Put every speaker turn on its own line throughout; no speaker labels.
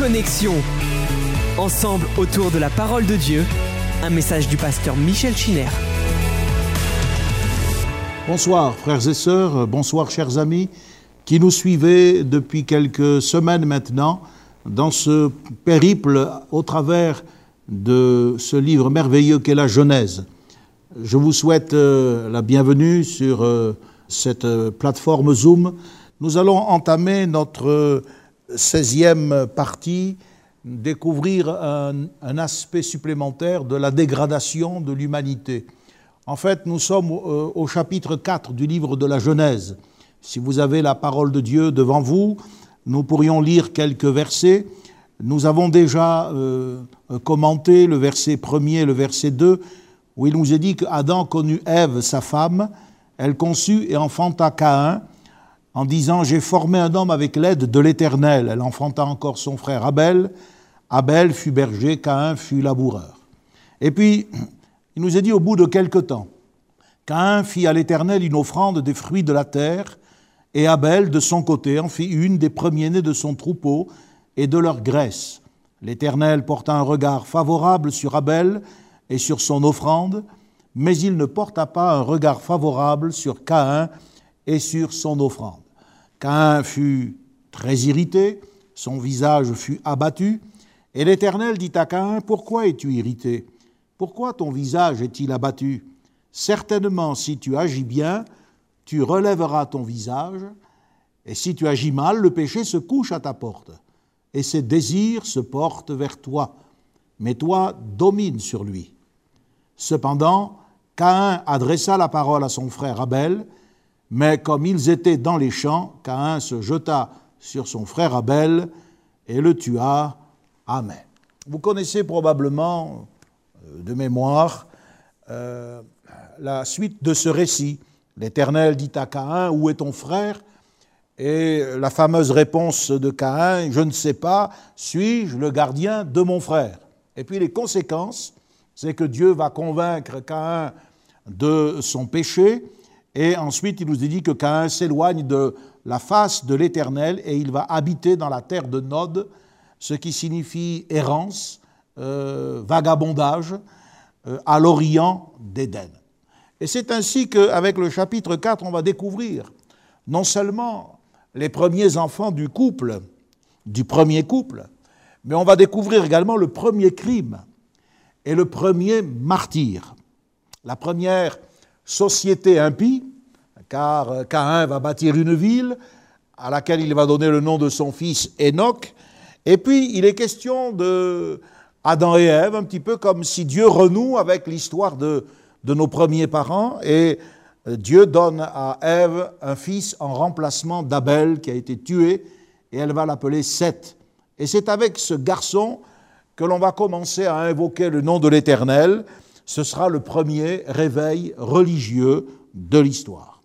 Connexion. Ensemble autour de la parole de Dieu, un message du pasteur Michel Chiner.
Bonsoir frères et sœurs, bonsoir chers amis qui nous suivez depuis quelques semaines maintenant dans ce périple au travers de ce livre merveilleux qu'est la Genèse. Je vous souhaite euh, la bienvenue sur euh, cette euh, plateforme Zoom. Nous allons entamer notre 16e partie, découvrir un, aspect supplémentaire de la dégradation de l'humanité. En fait, nous sommes au, au chapitre 4 du livre de la Genèse. Si vous avez la parole de Dieu devant vous, nous pourrions lire quelques versets. Nous avons déjà euh, commenté le verset 1 et le verset 2, où il nous est dit qu'Adam connut Ève, sa femme, elle conçut et enfanta Caïn, en disant J'ai formé un homme avec l'aide de l'Éternel. Elle enfanta encore son frère Abel. Abel fut berger, Caïn fut laboureur. Et puis, il nous est dit au bout de quelque temps Caïn fit à l'Éternel une offrande des fruits de la terre, et Abel, de son côté, en fit une des premiers-nés de son troupeau et de leur graisse. L'Éternel porta un regard favorable sur Abel et sur son offrande, mais il ne porta pas un regard favorable sur Caïn et sur son offrande. Caïn fut très irrité, son visage fut abattu, et l'Éternel dit à Caïn, Pourquoi es-tu irrité? Pourquoi ton visage est-il abattu? Certainement, si tu agis bien, tu relèveras ton visage, et si tu agis mal, le péché se couche à ta porte, et ses désirs se portent vers toi, mais toi domine sur lui. Cependant, Caïn adressa la parole à son frère Abel, mais comme ils étaient dans les champs, Caïn se jeta sur son frère Abel et le tua. Amen. Vous connaissez probablement euh, de mémoire euh, la suite de ce récit. L'Éternel dit à Caïn, Où est ton frère? Et la fameuse réponse de Caïn, Je ne sais pas, suis-je le gardien de mon frère? Et puis les conséquences, c'est que Dieu va convaincre Caïn de son péché, et ensuite il nous dit que Caïn s'éloigne de la face de l'Éternel et il va habiter dans la terre de Nod, ce qui signifie errance, euh, vagabondage, euh, à l'orient d'Éden. Et c'est ainsi qu'avec le chapitre 4, on va découvrir non seulement les premiers enfants du couple, du premier couple, mais on va découvrir également le premier crime et le premier martyr. La première société impie, car Caïn va bâtir une ville à laquelle il va donner le nom de son fils Enoch, et puis il est question de Adam et Ève, un petit peu comme si Dieu renoue avec l'histoire de, de nos premiers parents et Dieu donne à Ève un fils en remplacement d'Abel qui a été tué et elle va l'appeler Seth. Et c'est avec ce garçon que l'on va commencer à invoquer le nom de l'Éternel. Ce sera le premier réveil religieux de l'histoire.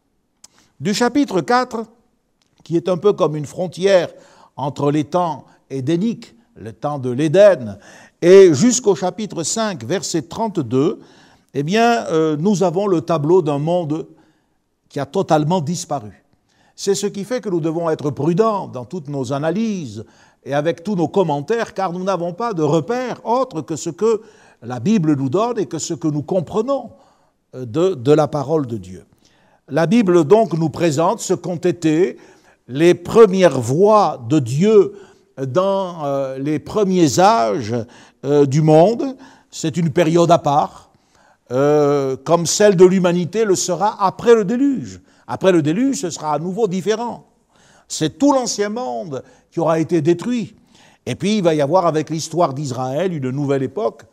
Du chapitre 4, qui est un peu comme une frontière entre les temps édéniques, le temps de l'Éden, et jusqu'au chapitre 5, verset 32, eh euh, nous avons le tableau d'un monde qui a totalement disparu. C'est ce qui fait que nous devons être prudents dans toutes nos analyses et avec tous nos commentaires, car nous n'avons pas de repères autres que ce que la Bible nous donne et que ce que nous comprenons euh, de, la parole de Dieu. La Bible donc nous présente ce qu'ont été les premières voies de Dieu dans euh, les premiers âges euh, du monde. C'est une période à part. Comme celle de l'humanité le sera après le déluge. Après le déluge, ce sera à nouveau différent. C'est tout l'ancien monde qui aura été détruit. Et puis il va y avoir avec l'histoire d'Israël une nouvelle époque.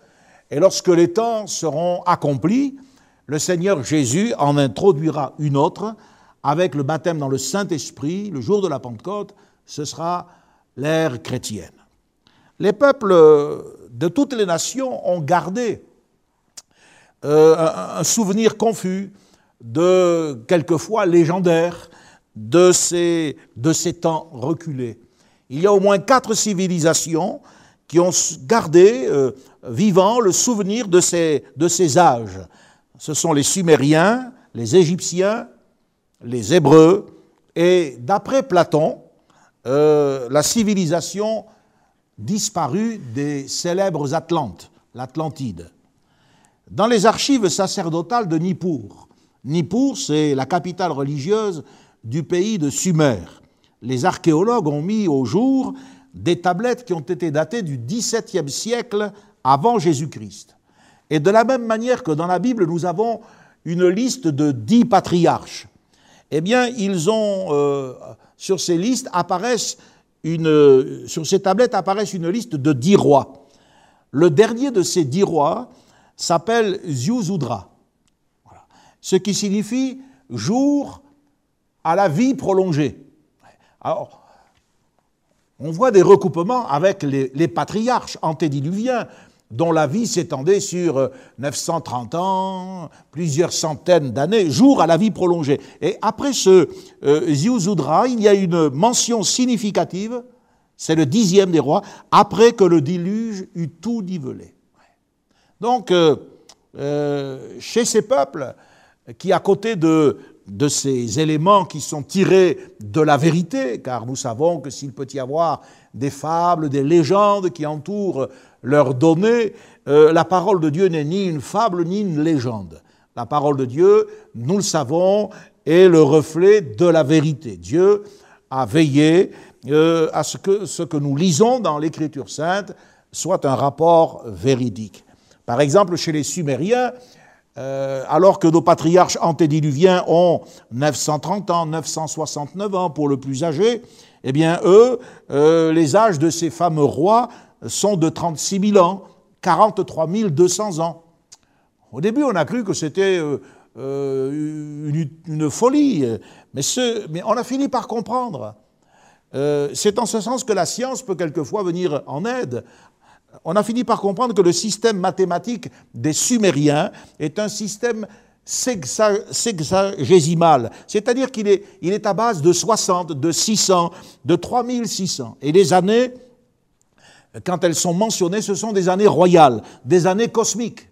Et lorsque les temps seront accomplis, le Seigneur Jésus en introduira une autre avec le baptême dans le Saint-Esprit, le jour de la Pentecôte, ce sera l'ère chrétienne. Les peuples de toutes les nations ont gardé euh, un souvenir confus de, quelquefois légendaire, de ces, de ces temps reculés. Il y a au moins quatre civilisations qui ont gardé euh, vivant le souvenir de ces, âges. Ce sont les Sumériens, les Égyptiens, les Hébreux, et d'après Platon, euh, la civilisation disparu des célèbres Atlantes, l'Atlantide. Dans les archives sacerdotales de Nippur, Nippur, c'est la capitale religieuse du pays de Sumer. Les archéologues ont mis au jour des tablettes qui ont été datées du XVIIe siècle avant Jésus-Christ. Et de la même manière que dans la Bible, nous avons une liste de dix patriarches, eh bien, ils ont, euh, sur ces listes apparaissent une, sur ces tablettes apparaissent une liste de dix rois. Le dernier de ces dix rois s'appelle Ziuzudra, ce qui signifie jour à la vie prolongée. Alors, on voit des recoupements avec les, patriarches antédiluviens dont la vie s'étendait sur 930 euh, ans, plusieurs centaines d'années, jour à la vie prolongée. Et après ce euh, il y a une mention significative, c'est le dixième des rois, après que le déluge eut tout nivelé. Donc, euh, chez ces peuples, qui à côté de, de ces éléments qui sont tirés de la vérité, car nous savons que s'il peut y avoir des fables, des légendes qui entourent leurs données, euh, la parole de Dieu n'est ni une fable ni une légende. La parole de Dieu, nous le savons, est le reflet de la vérité. Dieu a veillé euh, à ce que ce que nous lisons dans l'Écriture sainte soit un rapport véridique. Par exemple, chez les Sumériens, euh, alors que nos patriarches antédiluviens ont 930 ans, 969 ans pour le plus âgé, eh bien eux, les âges de ces fameux rois sont de 36 000 ans, 43 200 ans. Au début, on a cru que c'était euh, euh, une, folie, mais, on a fini par comprendre. Euh, c'est en ce sens que la science peut quelquefois venir en aide. On a fini par comprendre que le système mathématique des Sumériens est un système sexagésimal, c'est-à-dire qu'il est, à base de 60, de 600, de 3600. Et les années quand elles sont mentionnées, ce sont des années royales, des années cosmiques.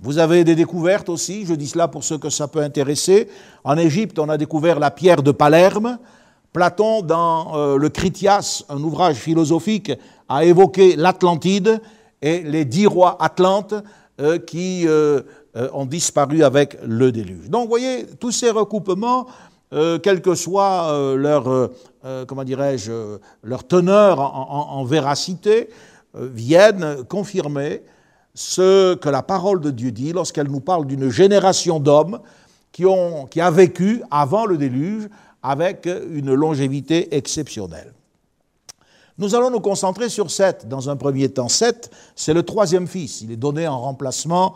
Vous avez des découvertes aussi, je dis cela pour ceux que ça peut intéresser. En Égypte, on a découvert la pierre de Palerme. Platon, dans euh, le Critias, un ouvrage philosophique, a évoqué l'Atlantide et les dix rois atlantes euh, qui euh, ont disparu avec le déluge. Donc, vous voyez, tous ces recoupements quelle que soit leur, comment dirais-je, leur teneur en, véracité, viennent confirmer ce que la parole de Dieu dit lorsqu'elle nous parle d'une génération d'hommes qui, ont, qui a vécu avant le déluge avec une longévité exceptionnelle. Nous allons nous concentrer sur Seth dans un premier temps. Seth, c'est le troisième fils. Il est donné en remplacement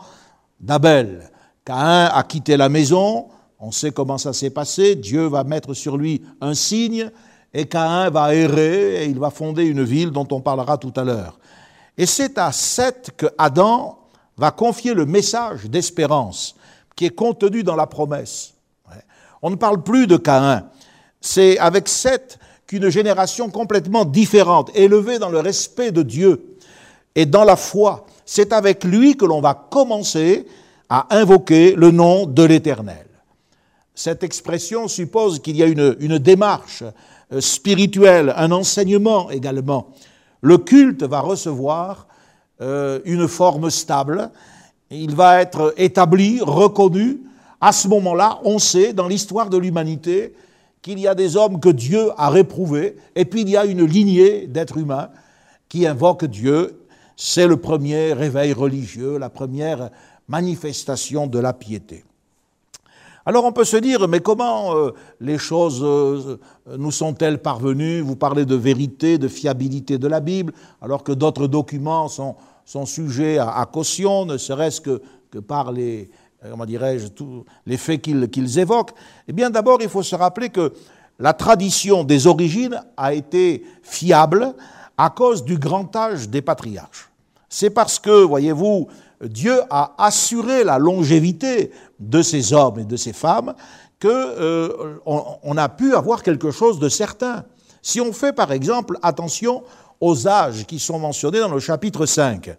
d'Abel. Caïn a quitté la maison, on sait comment ça s'est passé. Dieu va mettre sur lui un signe et Caïn va errer et il va fonder une ville dont on parlera tout à l'heure. Et c'est à Seth que Adam va confier le message d'espérance qui est contenu dans la promesse. On ne parle plus de Caïn. C'est avec Seth qu'une génération complètement différente, élevée dans le respect de Dieu et dans la foi, c'est avec lui que l'on va commencer à invoquer le nom de l'Éternel. Cette expression suppose qu'il y a une, démarche euh, spirituelle, un enseignement également. Le culte va recevoir euh, une forme stable, il va être établi, reconnu. À ce moment-là, on sait dans l'histoire de l'humanité qu'il y a des hommes que Dieu a réprouvés, et puis il y a une lignée d'êtres humains qui invoquent Dieu. C'est le premier réveil religieux, la première manifestation de la piété. Alors on peut se dire, mais comment euh, les choses euh, nous sont-elles parvenues? Vous parlez de vérité, de fiabilité de la Bible, alors que d'autres documents sont, sujets à, caution, ne serait-ce que, que, par les, comment dirais-je, tous les faits qu'ils évoquent. Eh bien d'abord, il faut se rappeler que la tradition des origines a été fiable à cause du grand âge des patriarches. C'est parce que, voyez-vous, Dieu a assuré la longévité de ces hommes et de ces femmes qu'on euh, a pu avoir quelque chose de certain. Si on fait par exemple attention aux âges qui sont mentionnés dans le chapitre 5,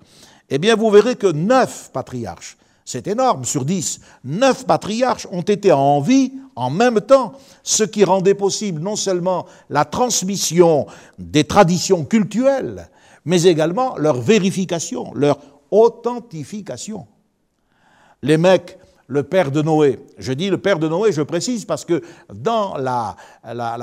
eh bien vous verrez que neuf patriarches, C'est énorme, sur dix. Neuf patriarches ont été en vie en même temps, ce qui rendait possible non seulement la transmission des traditions culturelles, mais également leur vérification, leur authentification. Les le père de Noé, je dis le père de Noé, je précise parce que dans la,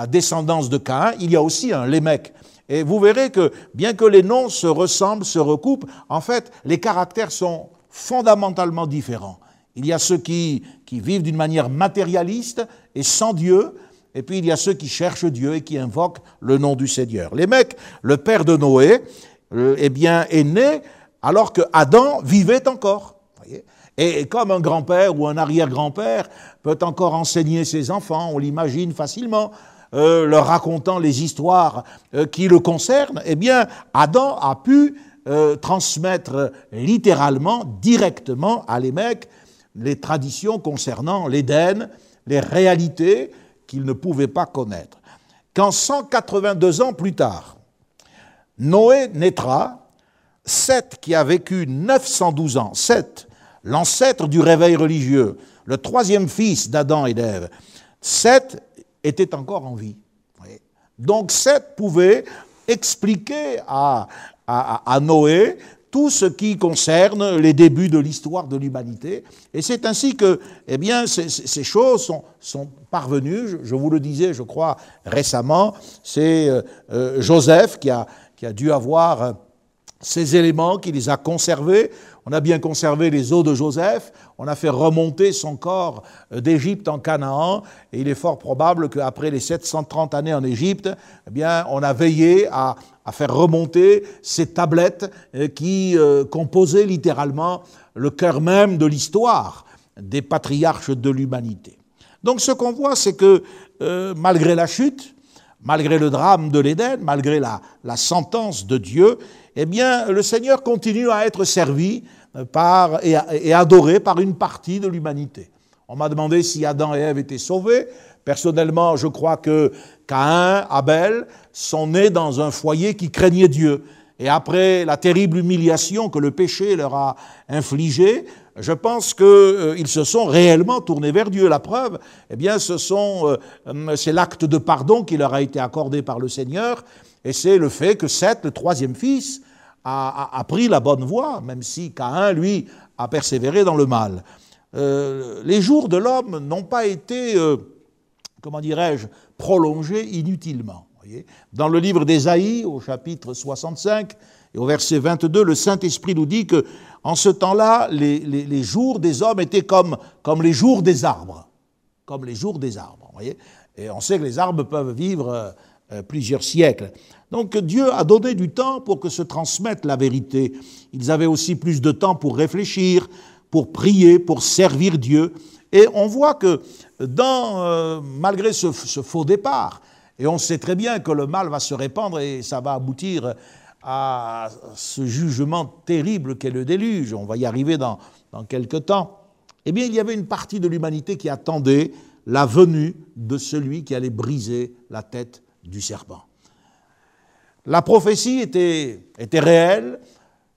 descendance de Caïn, il y a aussi un Lémec. Et vous verrez que bien que les noms se ressemblent, se recoupent, en fait, les caractères sont fondamentalement différents. Il y a ceux qui, qui vivent d'une manière matérialiste et sans Dieu, et puis il y a ceux qui cherchent Dieu et qui invoquent le nom du Seigneur. Les mecs, le père de Noé, euh, eh bien, est né alors que Adam vivait encore. Et comme un grand-père ou un arrière-grand-père peut encore enseigner ses enfants, on l'imagine facilement, euh, leur racontant les histoires euh, qui le concernent, eh bien, Adam a pu euh, transmettre littéralement, directement à les mecs, les traditions concernant l'Éden, les réalités qu'ils ne pouvaient pas connaître. Quand 182 ans plus tard, Noé naîtra, Seth qui a vécu 912 ans, Seth, l'ancêtre du réveil religieux, le troisième fils d'Adam et d'Ève, Seth était encore en vie. Donc Seth pouvait expliquer à, à, Noé tout ce qui concerne les débuts de l'histoire de l'humanité. Et c'est ainsi que eh ces, choses sont, sont parvenues. Je, vous le disais, je crois, récemment, c'est euh, euh, Joseph qui a, qui a dû avoir euh, ces éléments, qui les a conservés. On a bien conservé les os de Joseph, on a fait remonter son corps d'Égypte en Canaan, et il est fort probable qu'après les 730 années en Égypte, eh bien, on a veillé à, faire remonter ces tablettes euh, qui euh, composaient littéralement le cœur même de l'histoire des patriarches de l'humanité. Donc ce qu'on voit, c'est que euh, malgré la chute, malgré le drame de l'Éden, malgré la, sentence de Dieu, eh bien le Seigneur continue à être servi par, et, et adoré par une partie de l'humanité. On m'a demandé si Adam et Ève étaient sauvés. Personnellement, je crois que Caïn, Abel sont nés dans un foyer qui craignait Dieu. Et après la terrible humiliation que le péché leur a infligée, je pense qu'ils euh, se sont réellement tournés vers Dieu. La preuve, eh bien, euh, c'est l'acte de pardon qui leur a été accordé par le Seigneur, et c'est le fait que Seth, le troisième fils, a, pris la bonne voie, même si Caïn, lui, a persévéré dans le mal. Euh, les jours de l'homme n'ont pas été comment dirais-je, prolongé inutilement. Dans le livre d'Ésaïe, au chapitre 65 et au verset 22, le Saint-Esprit nous dit que en ce temps-là, les, jours des hommes étaient comme, comme les jours des arbres. Comme les jours des arbres. Voyez et on sait que les arbres peuvent vivre euh, plusieurs siècles. Donc Dieu a donné du temps pour que se transmette la vérité. Ils avaient aussi plus de temps pour réfléchir, pour prier, pour servir Dieu. Et on voit que euh, malgré ce, faux départ, et on sait très bien que le mal va se répandre et ça va aboutir à ce jugement terrible qu'est le déluge, on va y arriver dans, dans quelques temps, eh bien il y avait une partie de l'humanité qui attendait la venue de celui qui allait briser la tête du serpent. La prophétie était, était réelle,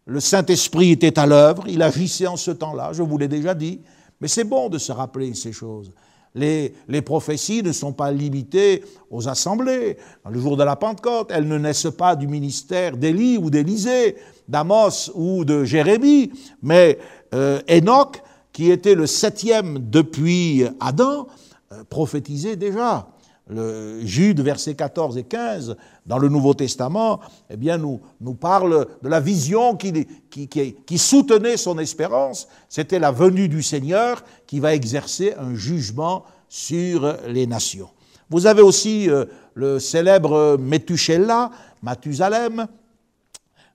le Saint-Esprit était à l'œuvre, il agissait en ce temps-là, je vous l'ai déjà dit, mais c'est bon de se rappeler ces choses. Les, prophéties ne sont pas limitées aux assemblées. le jour de la Pentecôte, elles ne naissent pas du ministère d'Élie ou d'Élisée, d'Amos ou de Jérémie, mais euh, Enoch, qui était le septième depuis Adam, euh, prophétisait déjà le Jude, versets 14 et 15, dans le Nouveau Testament, eh bien, nous, nous parle de la vision qui, soutenait son espérance. C'était la venue du Seigneur qui va exercer un jugement sur les nations. Vous avez aussi euh, le célèbre Methuselah, Mathusalem.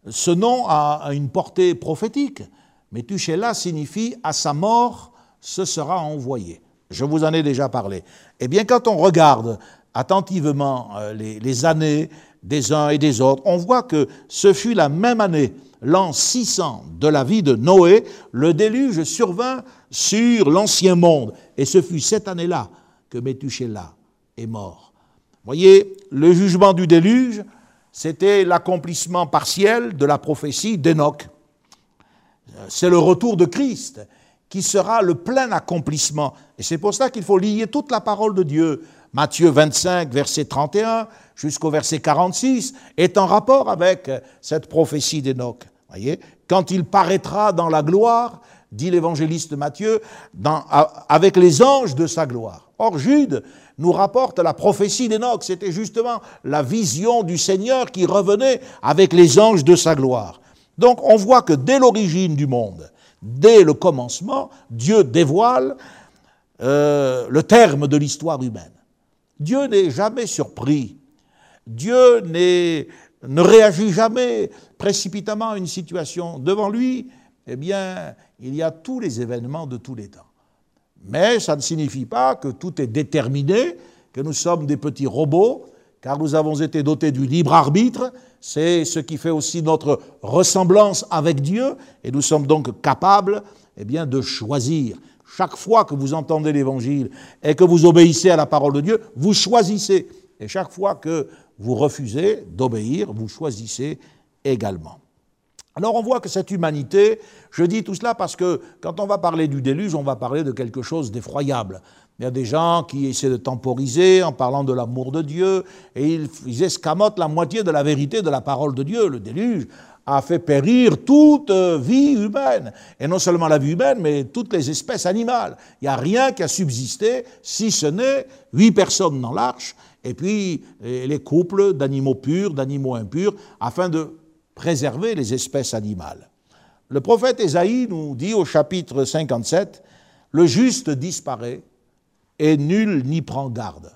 Ce nom a, une portée prophétique. Methuselah signifie à sa mort, ce sera envoyé. Je vous en ai déjà parlé. Eh bien, quand on regarde attentivement euh, les, années des uns et des autres, on voit que ce fut la même année, l'an 600 de la vie de Noé, le déluge survint sur l'ancien monde. Et ce fut cette année-là que Methuselah est mort. Voyez, le jugement du déluge, c'était l'accomplissement partiel de la prophétie d'Enoch. C'est le retour de Christ qui sera le plein accomplissement. Et c'est pour cela qu'il faut lier toute la parole de Dieu. Matthieu 25, verset 31 jusqu'au verset 46 est en rapport avec cette prophétie d'Enoch. Voyez, quand il paraîtra dans la gloire, dit l'évangéliste Matthieu, avec les anges de sa gloire. Or, Jude nous rapporte la prophétie d'Enoch. C'était justement la vision du Seigneur qui revenait avec les anges de sa gloire. Donc, on voit que dès l'origine du monde, dès le commencement, Dieu dévoile euh, le terme de l'histoire humaine. Dieu n'est jamais surpris. Dieu ne réagit jamais précipitamment à une situation. Devant lui, eh bien, il y a tous les événements de tous les temps. Mais ça ne signifie pas que tout est déterminé, que nous sommes des petits robots, car nous avons été dotés du libre arbitre, c'est ce qui fait aussi notre ressemblance avec Dieu, et nous sommes donc capables eh bien, de choisir. Chaque fois que vous entendez l'Évangile et que vous obéissez à la parole de Dieu, vous choisissez. Et chaque fois que vous refusez d'obéir, vous choisissez également. Alors on voit que cette humanité, je dis tout cela parce que quand on va parler du déluge, on va parler de quelque chose d'effroyable. Il y a des gens qui essaient de temporiser en parlant de l'amour de Dieu et ils, escamotent la moitié de la vérité de la parole de Dieu. Le déluge a fait périr toute vie humaine. Et non seulement la vie humaine, mais toutes les espèces animales. Il n'y a rien qui a subsisté, si ce n'est huit personnes dans l'arche, et puis les couples d'animaux purs, d'animaux impurs, afin de préserver les espèces animales. Le prophète Ésaïe nous dit au chapitre 57, Le juste disparaît et nul n'y prend garde.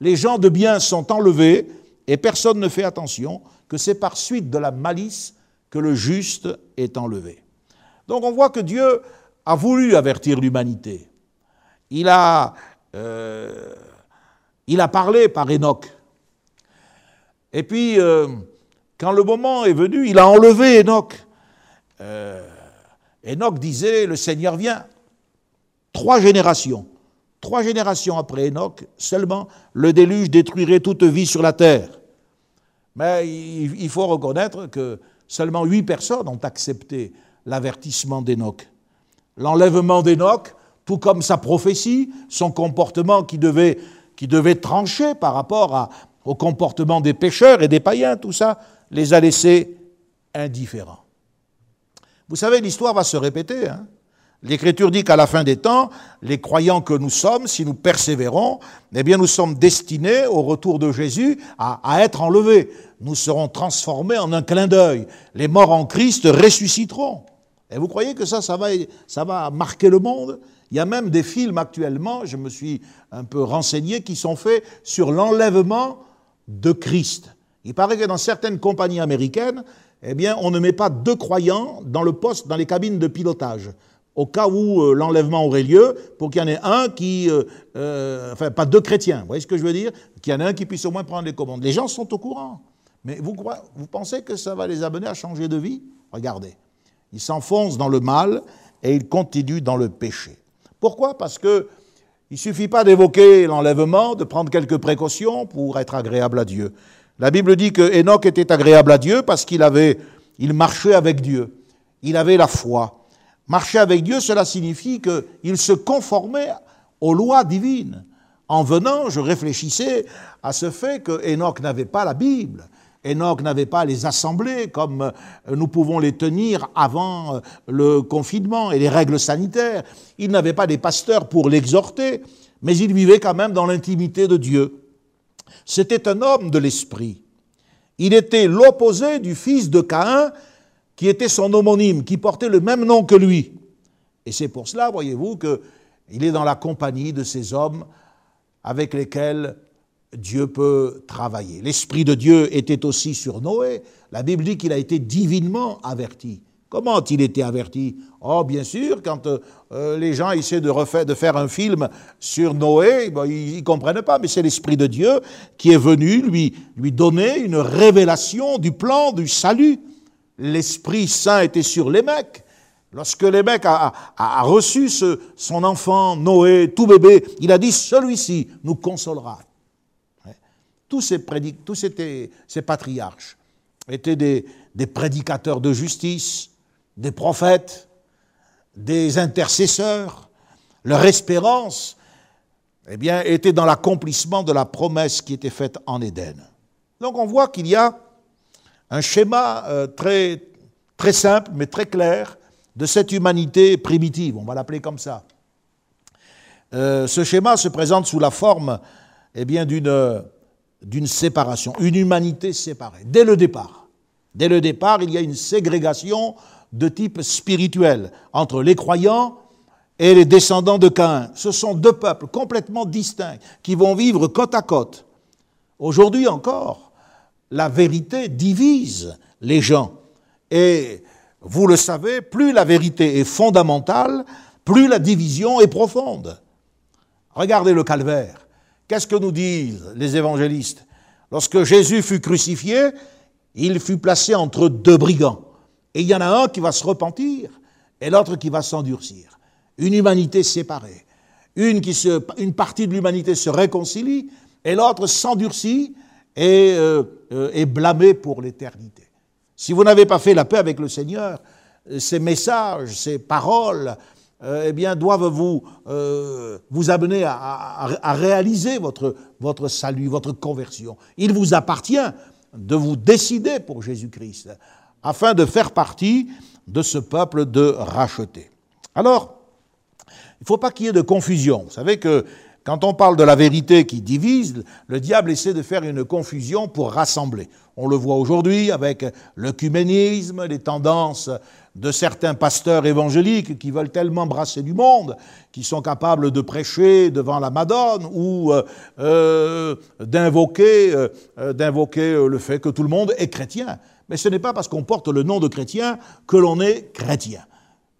Les gens de bien sont enlevés et personne ne fait attention que c'est par suite de la malice que le juste est enlevé. Donc on voit que Dieu a voulu avertir l'humanité. Il a, euh, il a parlé par Enoch. Et puis, euh, quand le moment est venu, il a enlevé Enoch. Euh, Enoch disait, le Seigneur vient. Trois générations. Trois générations après Enoch, seulement le déluge détruirait toute vie sur la terre. Mais il faut reconnaître que seulement huit personnes ont accepté l'avertissement d'Enoch. L'enlèvement d'Enoch, tout comme sa prophétie, son comportement qui devait, trancher par rapport au comportement des pécheurs et des païens, tout ça, les a laissés indifférents. Vous savez, l'histoire va se répéter. Hein. L'Écriture dit qu'à la fin des temps, les croyants que nous sommes, si nous persévérons, eh bien nous sommes destinés au retour de Jésus à, être enlevés. Nous serons transformés en un clin d'œil. Les morts en Christ ressusciteront. Et vous croyez que ça, ça va, ça va marquer le monde? Il y a même des films actuellement, je me suis un peu renseigné, qui sont faits sur l'enlèvement de Christ. Il paraît que dans certaines compagnies américaines, eh bien, on ne met pas deux croyants dans le poste, dans les cabines de pilotage, au cas où euh, l'enlèvement aurait lieu, pour qu'il y en ait un qui, euh, euh, enfin, pas deux chrétiens, vous voyez ce que je veux dire Qu'il y en ait un qui puisse au moins prendre les commandes. Les gens sont au courant. Mais vous, pensez que ça va les amener à changer de vie? Regardez. Ils s'enfoncent dans le mal et ils continuent dans le péché. Pourquoi? Parce que il suffit pas d'évoquer l'enlèvement, de prendre quelques précautions pour être agréable à Dieu. La Bible dit que Enoch était agréable à Dieu parce qu'il avait, il marchait avec Dieu. Il avait la foi. Marcher avec Dieu, cela signifie qu'il se conformait aux lois divines. En venant, je réfléchissais à ce fait que Enoch n'avait pas la Bible. Enoch n'avait pas les assemblées comme euh, nous pouvons les tenir avant euh, le confinement et les règles sanitaires. Il n'avait pas des pasteurs pour l'exhorter, mais il vivait quand même dans l'intimité de Dieu. C'était un homme de l'esprit. Il était l'opposé du fils de Caïn, qui était son homonyme, qui portait le même nom que lui. Et c'est pour cela, voyez-vous, qu'il est dans la compagnie de ces hommes avec lesquels Dieu peut travailler. L'Esprit de Dieu était aussi sur Noé. La Bible dit qu'il a été divinement averti. Comment a-t-il été averti? Oh, bien sûr, quand euh, les gens essaient de, faire un film sur Noé, ils ne comprennent pas, mais c'est l'Esprit de Dieu qui est venu lui donner une révélation du plan du salut. L'Esprit Saint était sur les mecs. Lorsque les mecs a, reçu son enfant, Noé, tout bébé, il a dit, celui-ci nous consolera. Tous ces, tous ces patriarches étaient des, des prédicateurs de justice, des prophètes, des intercesseurs, leur espérance, eh bien, était dans l'accomplissement de la promesse qui était faite en Éden. Donc on voit qu'il y a un schéma euh, très, simple mais très clair de cette humanité primitive, on va l'appeler comme ça. Euh, ce schéma se présente sous la forme eh d'une, d'une séparation, une humanité séparée, dès le départ. Dès le départ, il y a une ségrégation de type spirituel entre les croyants et les descendants de Caïn. Ce sont deux peuples complètement distincts qui vont vivre côte à côte. Aujourd'hui encore, la vérité divise les gens. Et vous le savez, plus la vérité est fondamentale, plus la division est profonde. Regardez le calvaire. Qu'est-ce que nous disent les évangélistes? Lorsque Jésus fut crucifié, il fut placé entre deux brigands. Et il y en a un qui va se repentir et l'autre qui va s'endurcir. Une humanité séparée. Une, partie de l'humanité se réconcilie et l'autre s'endurcit et euh, euh, est blâmée pour l'éternité. Si vous n'avez pas fait la paix avec le Seigneur, ces messages, ces paroles, euh, eh bien, doivent vous, vous amener à, à, réaliser votre, votre salut, votre conversion. Il vous appartient de vous décider pour Jésus-Christ, afin de faire partie de ce peuple de racheté. Alors, il ne faut pas qu'il y ait de confusion. Vous savez que quand on parle de la vérité qui divise, le diable essaie de faire une confusion pour rassembler. On le voit aujourd'hui avec l'œcuménisme, les tendances de certains pasteurs évangéliques qui veulent tellement brasser du monde, qui sont capables de prêcher devant la Madone ou euh, euh, d'invoquer, euh, d'invoquer le fait que tout le monde est chrétien. Mais ce n'est pas parce qu'on porte le nom de chrétien que l'on est chrétien.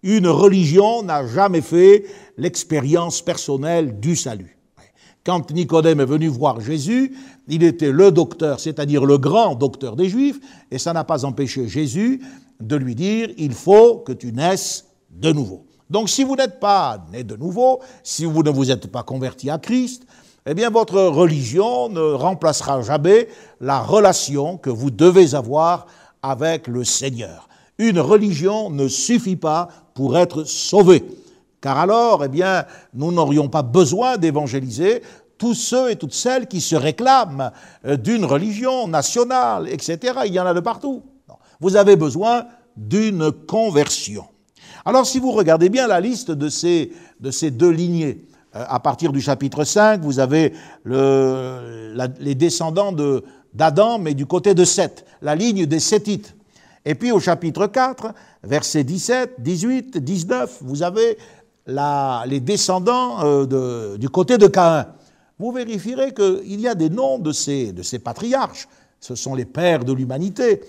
Une religion n'a jamais fait l'expérience personnelle du salut. Quand Nicodème est venu voir Jésus, il était le docteur, c'est-à-dire le grand docteur des Juifs, et ça n'a pas empêché Jésus de lui dire, il faut que tu naisses de nouveau. Donc si vous n'êtes pas né de nouveau, si vous ne vous êtes pas converti à Christ, eh bien votre religion ne remplacera jamais la relation que vous devez avoir avec le Seigneur. Une religion ne suffit pas pour être sauvé. Car alors, eh bien, nous n'aurions pas besoin d'évangéliser tous ceux et toutes celles qui se réclament euh, d'une religion nationale, etc. Il y en a de partout. Vous avez besoin d'une conversion. Alors si vous regardez bien la liste de ces, de ces deux lignées, euh, à partir du chapitre 5, vous avez le, les descendants d'Adam, mais du côté de Seth, la ligne des Sétites. Et puis au chapitre 4, versets 17, 18, 19, vous avez les descendants euh, du côté de Caïn. Vous vérifierez qu'il y a des noms de ces, patriarches, ce sont les pères de l'humanité.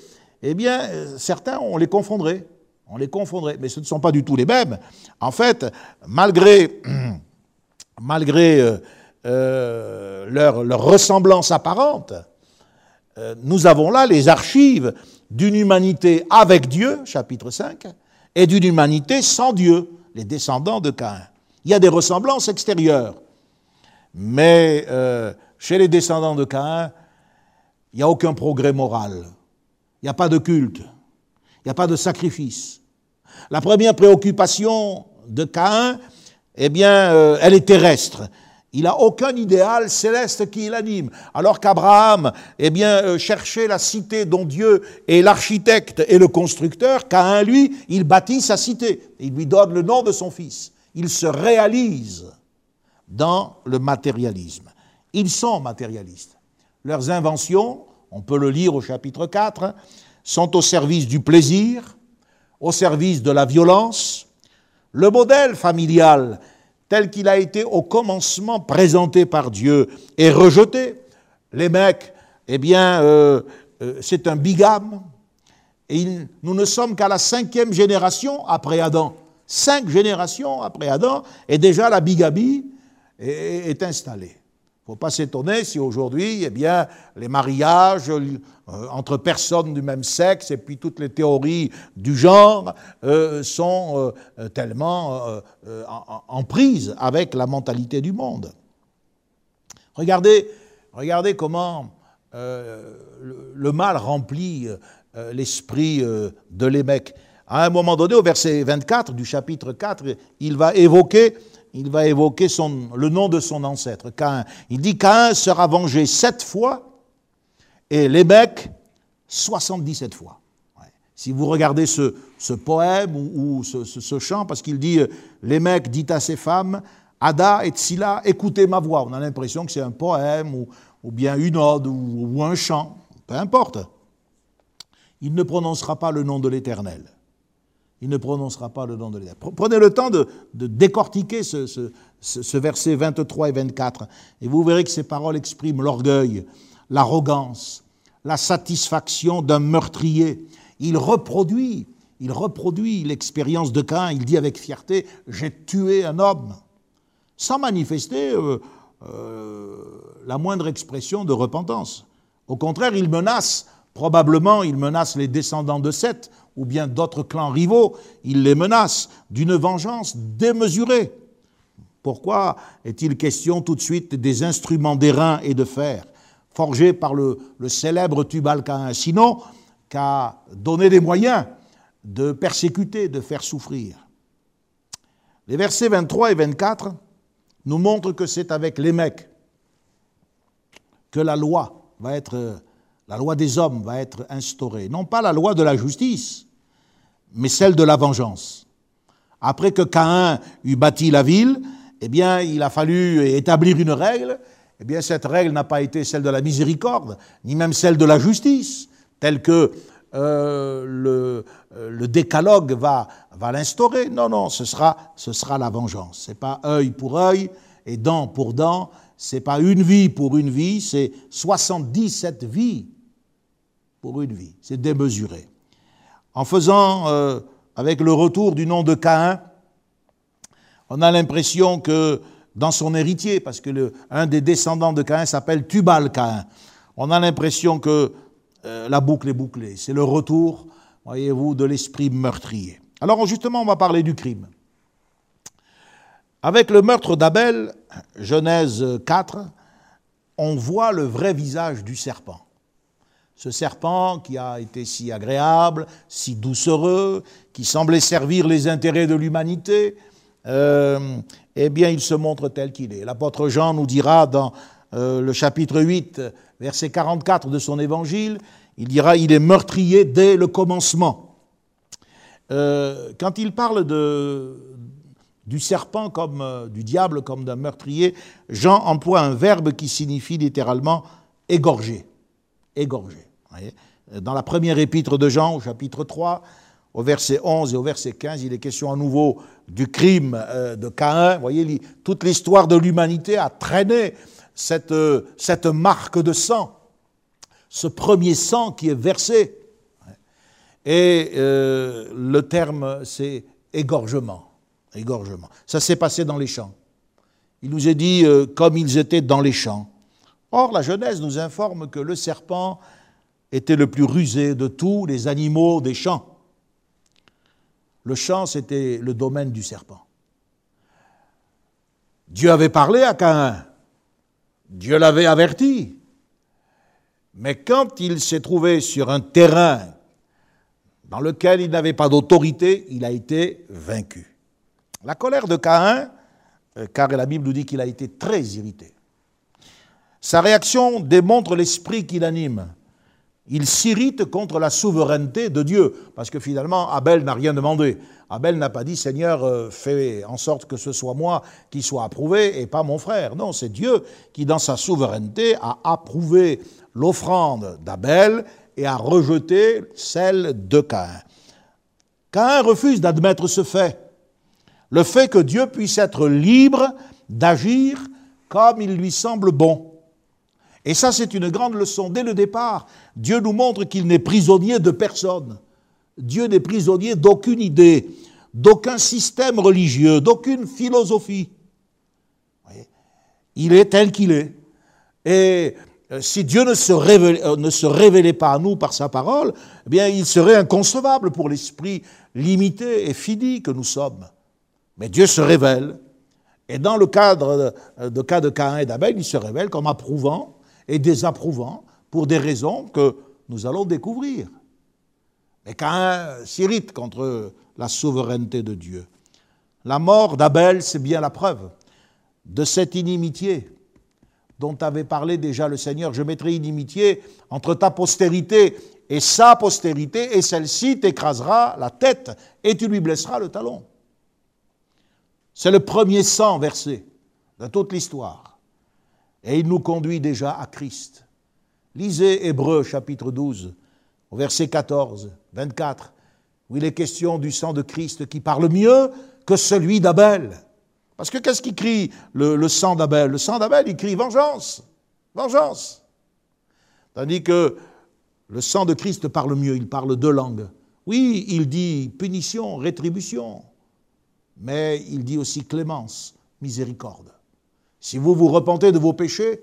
Eh bien, certains, on les confondrait. On les confondrait, mais ce ne sont pas du tout les mêmes. En fait, malgré, euh, euh, leur, leur, ressemblance apparente, nous avons là les archives d'une humanité avec Dieu, chapitre 5, et d'une humanité sans Dieu, les descendants de Caïn. Il y a des ressemblances extérieures, mais euh, chez les descendants de Caïn, il n'y a aucun progrès moral. Il n'y a pas de culte. Il n'y a pas de sacrifice. La première préoccupation de Caïn, eh bien, euh, elle est terrestre. Il n'a aucun idéal céleste qui l'anime. Alors qu'Abraham, eh bien, euh, cherchait la cité dont Dieu est l'architecte et le constructeur, Caïn, lui, il bâtit sa cité. Il lui donne le nom de son fils. Il se réalise dans le matérialisme. Ils sont matérialistes. Leurs inventions, on peut le lire au chapitre 4, sont au service du plaisir, au service de la violence. Le modèle familial tel qu'il a été au commencement présenté par Dieu et rejeté. Les mecs, eh bien, euh, euh, c'est un bigame. Et nous ne sommes qu'à la cinquième génération après Adam. Cinq générations après Adam, et déjà la bigamie est, est installée. Ne faut pas s'étonner si aujourd'hui, eh bien, les mariages euh, entre personnes du même sexe et puis toutes les théories du genre euh, sont euh, tellement en, prise avec la mentalité du monde. Regardez, regardez comment le, mal remplit l'esprit de l'émec. à un moment donné, au verset 24 du chapitre 4, il va évoquer, il va évoquer le nom de son ancêtre, Caïn. Il dit Caïn sera vengé sept fois et Lémec 77 fois. Si vous regardez ce, poème ou, ce, chant, parce qu'il dit Lémec dit à ses femmes Ada et Tsila, écoutez ma voix. On a l'impression que c'est un poème ou, bien une ode ou un chant, peu importe. Il ne prononcera pas le nom de l'Éternel il ne prononcera pas le nom de l'Éternel. Prenez le temps de, décortiquer ce, verset 23 et 24, et vous verrez que ces paroles expriment l'orgueil, l'arrogance, la satisfaction d'un meurtrier. Il reproduit, il reproduit l'expérience de Cain. Il dit avec fierté J'ai tué un homme, sans manifester euh, euh, la moindre expression de repentance. Au contraire, il menace, probablement, il menace les descendants de Seth ou bien d'autres clans rivaux, il les menace d'une vengeance démesurée. Pourquoi est-il question tout de suite des instruments d'airain et de fer, forgés par le, célèbre Tubal Cain Sinon, qu'à donner des moyens de persécuter, de faire souffrir? Les versets 23 et 24 nous montrent que c'est avec les mecs que la loi va être, la loi des hommes va être instaurée. Non pas la loi de la justice, mais celle de la vengeance. Après que Caïn eut bâti la ville, eh bien, il a fallu établir une règle. Eh bien, cette règle n'a pas été celle de la miséricorde, ni même celle de la justice, telle que euh, le, euh, décalogue va, va l'instaurer. Non, non, ce sera, ce sera la vengeance. C'est pas œil pour œil et dent pour dent. C'est pas une vie pour une vie, c'est 77 vies pour une vie. C'est démesuré en faisant, euh, avec le retour du nom de Caïn, on a l'impression que dans son héritier, parce que des descendants de Caïn s'appelle Tubal Caïn, on a l'impression que euh, la boucle est bouclée. C'est le retour, voyez-vous, de l'esprit meurtrier. Alors justement, on va parler du crime. Avec le meurtre d'Abel, Genèse 4, on voit le vrai visage du serpent ce serpent qui a été si agréable, si doucereux, qui semblait servir les intérêts de l'humanité, euh, eh bien, il se montre tel qu'il est. L'apôtre Jean nous dira dans euh, le chapitre 8, verset 44 de son évangile, il dira il est meurtrier dès le commencement. Euh, quand il parle du serpent comme du diable comme d'un meurtrier, Jean emploie un verbe qui signifie littéralement égorger. Égorger. Dans la première épître de Jean, au chapitre 3, au verset 11 et au verset 15, il est question à nouveau du crime euh, de Caïn. Voyez, toute l'histoire de l'humanité a traîné cette, euh, cette marque de sang, ce premier sang qui est versé. Et euh, le terme, c'est égorgement. Égorgement. Ça s'est passé dans les champs. Il nous est dit comme ils étaient dans les champs. Or, la Genèse nous informe que le serpent était le plus rusé de tous les animaux des champs. Le champ, c'était le domaine du serpent. Dieu avait parlé à Caïn, Dieu l'avait averti, mais quand il s'est trouvé sur un terrain dans lequel il n'avait pas d'autorité, il a été vaincu. La colère de Caïn, euh, car la Bible nous dit qu'il a été très irrité, sa réaction démontre l'esprit qui l'anime il s'irrite contre la souveraineté de Dieu, parce que finalement, Abel n'a rien demandé. Abel n'a pas dit, Seigneur, euh, fais en sorte que ce soit moi qui soit approuvé et pas mon frère. Non, c'est Dieu qui, dans sa souveraineté, a approuvé l'offrande d'Abel et a rejeté celle de Caïn. Caïn refuse d'admettre ce fait, le fait que Dieu puisse être libre d'agir comme il lui semble bon. Et ça, c'est une grande leçon. Dès le départ, Dieu nous montre qu'il n'est prisonnier de personne. Dieu n'est prisonnier d'aucune idée, d'aucun système religieux, d'aucune philosophie. Il est tel qu'il est. Et euh, si Dieu ne se, révélait, euh, ne se révélait pas à nous par sa parole, eh bien, il serait inconcevable pour l'esprit limité et fini que nous sommes. Mais Dieu se révèle. Et dans le cadre de, de cas de Caïn et d'Abel, il se révèle comme approuvant et désapprouvant pour des raisons que nous allons découvrir. Et Caïn s'irrite contre la souveraineté de Dieu. La mort d'Abel, c'est bien la preuve de cette inimitié dont avait parlé déjà le Seigneur. Je mettrai inimitié entre ta postérité et sa postérité, et celle-ci t'écrasera la tête et tu lui blesseras le talon. C'est le premier sang versé de toute l'histoire. Et il nous conduit déjà à Christ. Lisez Hébreu chapitre 12, au verset 14, 24, où il est question du sang de Christ qui parle mieux que celui d'Abel. Parce que qu'est-ce qui crie le sang d'Abel? Le sang d'Abel, il crie vengeance, vengeance. Tandis que le sang de Christ parle mieux, il parle deux langues. Oui, il dit punition, rétribution, mais il dit aussi clémence, miséricorde. Si vous vous repentez de vos péchés,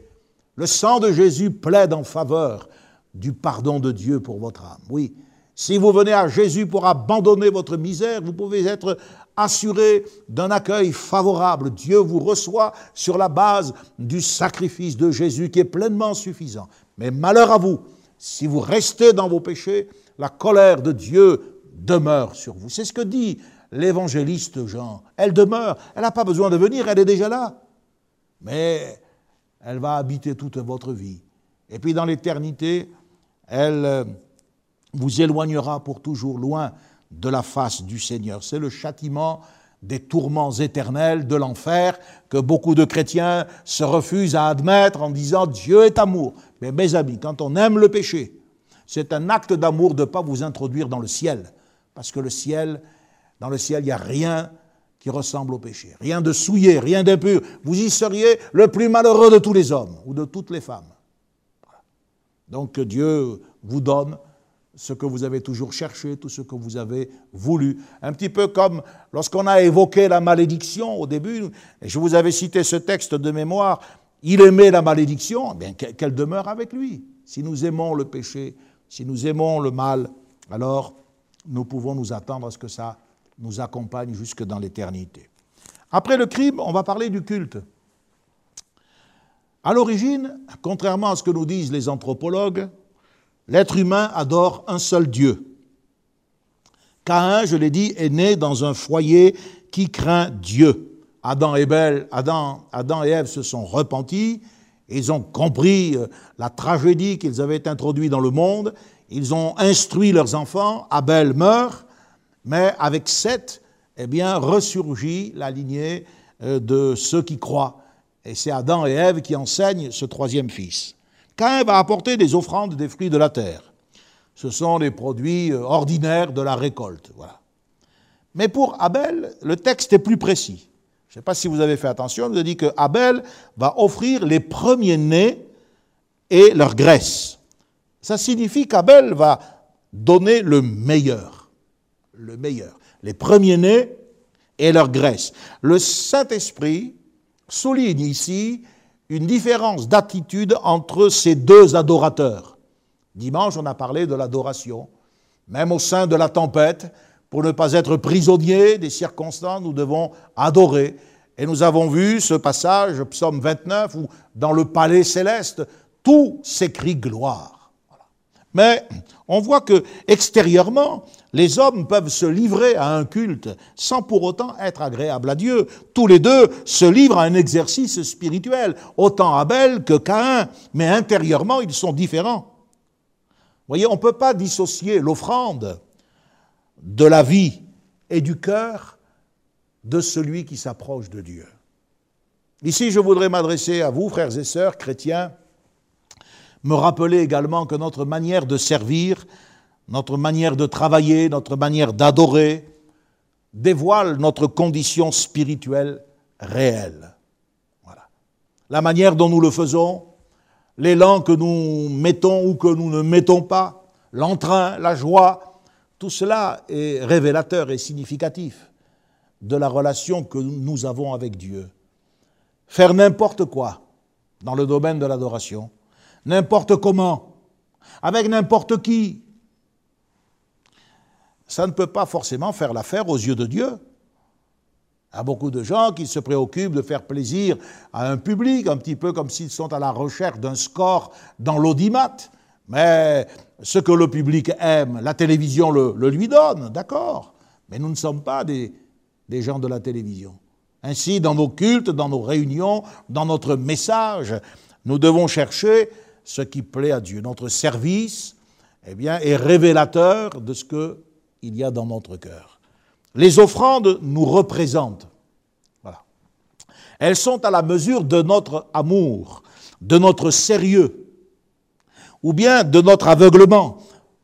le sang de Jésus plaide en faveur du pardon de Dieu pour votre âme. Oui, si vous venez à Jésus pour abandonner votre misère, vous pouvez être assuré d'un accueil favorable. Dieu vous reçoit sur la base du sacrifice de Jésus qui est pleinement suffisant. Mais malheur à vous, si vous restez dans vos péchés, la colère de Dieu demeure sur vous. C'est ce que dit l'évangéliste Jean. Elle demeure, elle n'a pas besoin de venir, elle est déjà là. Mais elle va habiter toute votre vie. Et puis dans l'éternité, elle euh, vous éloignera pour toujours loin de la face du Seigneur. C'est le châtiment des tourments éternels de l'enfer que beaucoup de chrétiens se refusent à admettre en disant Dieu est amour. Mais mes amis, quand on aime le péché, c'est un acte d'amour de ne pas vous introduire dans le ciel. Parce que dans le ciel, il n'y a rien qui ressemble au péché. Rien de souillé, rien d'impur. Vous y seriez le plus malheureux de tous les hommes ou de toutes les femmes. Donc Dieu vous donne ce que vous avez toujours cherché, tout ce que vous avez voulu. Un petit peu comme lorsqu'on a évoqué la malédiction au début, je vous avais cité ce texte de mémoire, il aimait la malédiction, eh bien qu'elle demeure avec lui? Si nous aimons le péché, si nous aimons le mal, alors nous pouvons nous attendre à ce que ça nous accompagne jusque dans l'éternité. Après le crime, on va parler du culte. À l'origine, contrairement à ce que nous disent les anthropologues, L'être humain adore un seul Dieu. Caïn, je l'ai dit, est né dans un foyer qui craint Dieu. Adam et, Adam, Adam et Ève se sont repentis, ils ont compris euh, la tragédie qu'ils avaient introduite dans le monde, ils ont instruit leurs enfants, Abel meurt, mais avec Seth, eh bien, ressurgit la lignée euh, de ceux qui croient. Et c'est Adam et Ève qui enseignent ce troisième fils. Caïn va apporter des offrandes des fruits de la terre. Ce sont les produits euh, ordinaires de la récolte. Voilà. Mais pour Abel, le texte est plus précis. Je ne sais pas si vous avez fait attention, il nous dit que Abel va offrir les premiers-nés et leur graisse. Ça signifie qu'Abel va donner le meilleur. Le meilleur. Les premiers-nés et leur graisse. Le Saint-Esprit souligne ici une différence d'attitude entre ces deux adorateurs. Dimanche, on a parlé de l'adoration. Même au sein de la tempête, pour ne pas être prisonniers des circonstances, nous devons adorer. Et nous avons vu ce passage, psaume 29, où dans le palais céleste, tout s'écrit gloire. Mais on voit que extérieurement, les hommes peuvent se livrer à un culte sans pour autant être agréables à Dieu. Tous les deux se livrent à un exercice spirituel, autant Abel que Caïn, mais intérieurement, ils sont différents. Voyez, on ne peut pas dissocier l'offrande de la vie et du cœur de celui qui s'approche de Dieu. Ici, je voudrais m'adresser à vous, frères et sœurs chrétiens, me rappeler également que notre manière de servir, notre manière de travailler, notre manière d'adorer, dévoile notre condition spirituelle réelle. Voilà. La manière dont nous le faisons, l'élan que nous mettons ou que nous ne mettons pas, l'entrain, la joie, tout cela est révélateur et significatif de la relation que nous avons avec Dieu. Faire n'importe quoi dans le domaine de l'adoration, n'importe comment, avec n'importe qui. Ça ne peut pas forcément faire l'affaire aux yeux de Dieu. Il y a beaucoup de gens qui se préoccupent de faire plaisir à un public, un petit peu comme s'ils sont à la recherche d'un score dans l'audimat. Mais ce que le public aime, la télévision le, lui donne, d'accord. Mais nous ne sommes pas des, des gens de la télévision. Ainsi, dans nos cultes, dans nos réunions, dans notre message, nous devons chercher ce qui plaît à Dieu. Notre service eh est révélateur de ce qu'il y a dans notre cœur. Les offrandes nous représentent. Elles sont à la mesure de notre amour, de notre sérieux, ou bien de notre aveuglement.